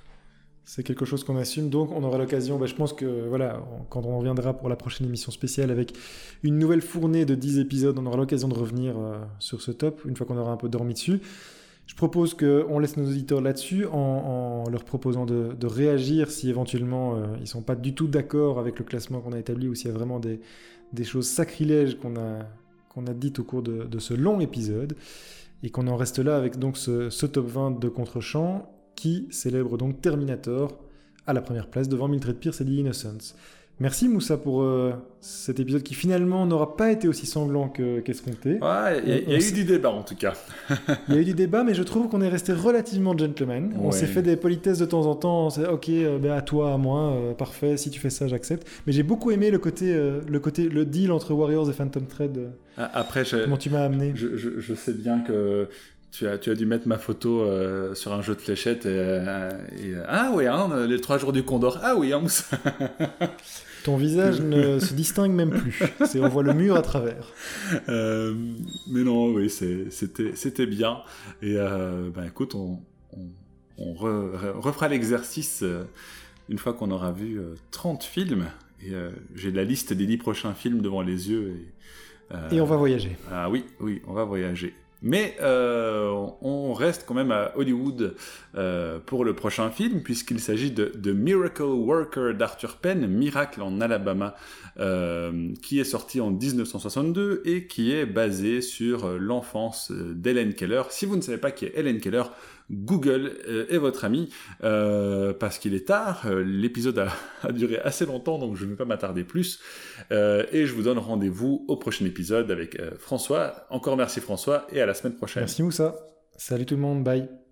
S2: C'est quelque chose qu'on assume, donc on aura l'occasion, bah, je pense que voilà, quand on reviendra pour la prochaine émission spéciale avec une nouvelle fournée de 10 épisodes, on aura l'occasion de revenir euh, sur ce top, une fois qu'on aura un peu dormi dessus. Je propose qu'on laisse nos auditeurs là-dessus en, leur proposant de, réagir si éventuellement euh, ils ne sont pas du tout d'accord avec le classement qu'on a établi ou s'il y a vraiment des, choses sacrilèges qu'on a, dites au cours de, ce long épisode. Et qu'on en reste là avec donc ce, top 20 de contre-champ qui célèbre donc Terminator à la première place devant Mildred Pierce et The Innocents. Merci Moussa pour euh, cet épisode qui finalement n'aura pas été aussi sanglant qu'escompté.
S1: Qu ouais, il y, y, a, eu du débat en tout cas.
S2: Il y a eu du débat, mais je trouve qu'on est resté relativement gentleman. Ouais. On s'est fait des politesses de temps en temps. ok, euh, ben à toi, à moi, euh, parfait. Si tu fais ça, j'accepte. Mais j'ai beaucoup aimé le côté, le côté, le deal entre Warriors et Phantom Thread.
S1: Après, je,
S2: comment tu m'as amené.
S1: Je, je, je, sais bien que tu as, tu as dû mettre ma photo euh, sur un jeu de fléchettes. Et, euh, et, ah oui, hein, les trois jours du Condor. Ah oui, hein,
S2: Ton visage ne se distingue même plus. C'est on voit le mur à travers.
S1: Euh, mais non, oui, c'était bien. Et euh, ben écoute, on, on, on re, refera l'exercice euh, une fois qu'on aura vu 30 films. Et j'ai la liste des 10 prochains films devant les yeux.
S2: Et, et on va voyager.
S1: Ah oui, oui, on va voyager. Mais euh, on reste quand même à Hollywood euh, pour le prochain film, puisqu'il s'agit de, de, Miracle Worker d'Arthur Penn, Miracle en Alabama, euh, qui est sorti en 1962 et qui est basé sur l'enfance d'Helen Keller. Si vous ne savez pas qui est Helen Keller, Google est votre ami euh, parce qu'il est tard. L'épisode a, duré assez longtemps, donc je ne vais pas m'attarder plus. Euh, et je vous donne rendez-vous au prochain épisode avec euh, François. Encore merci François et à la semaine prochaine.
S2: Merci Moussa. Salut tout le monde. Bye.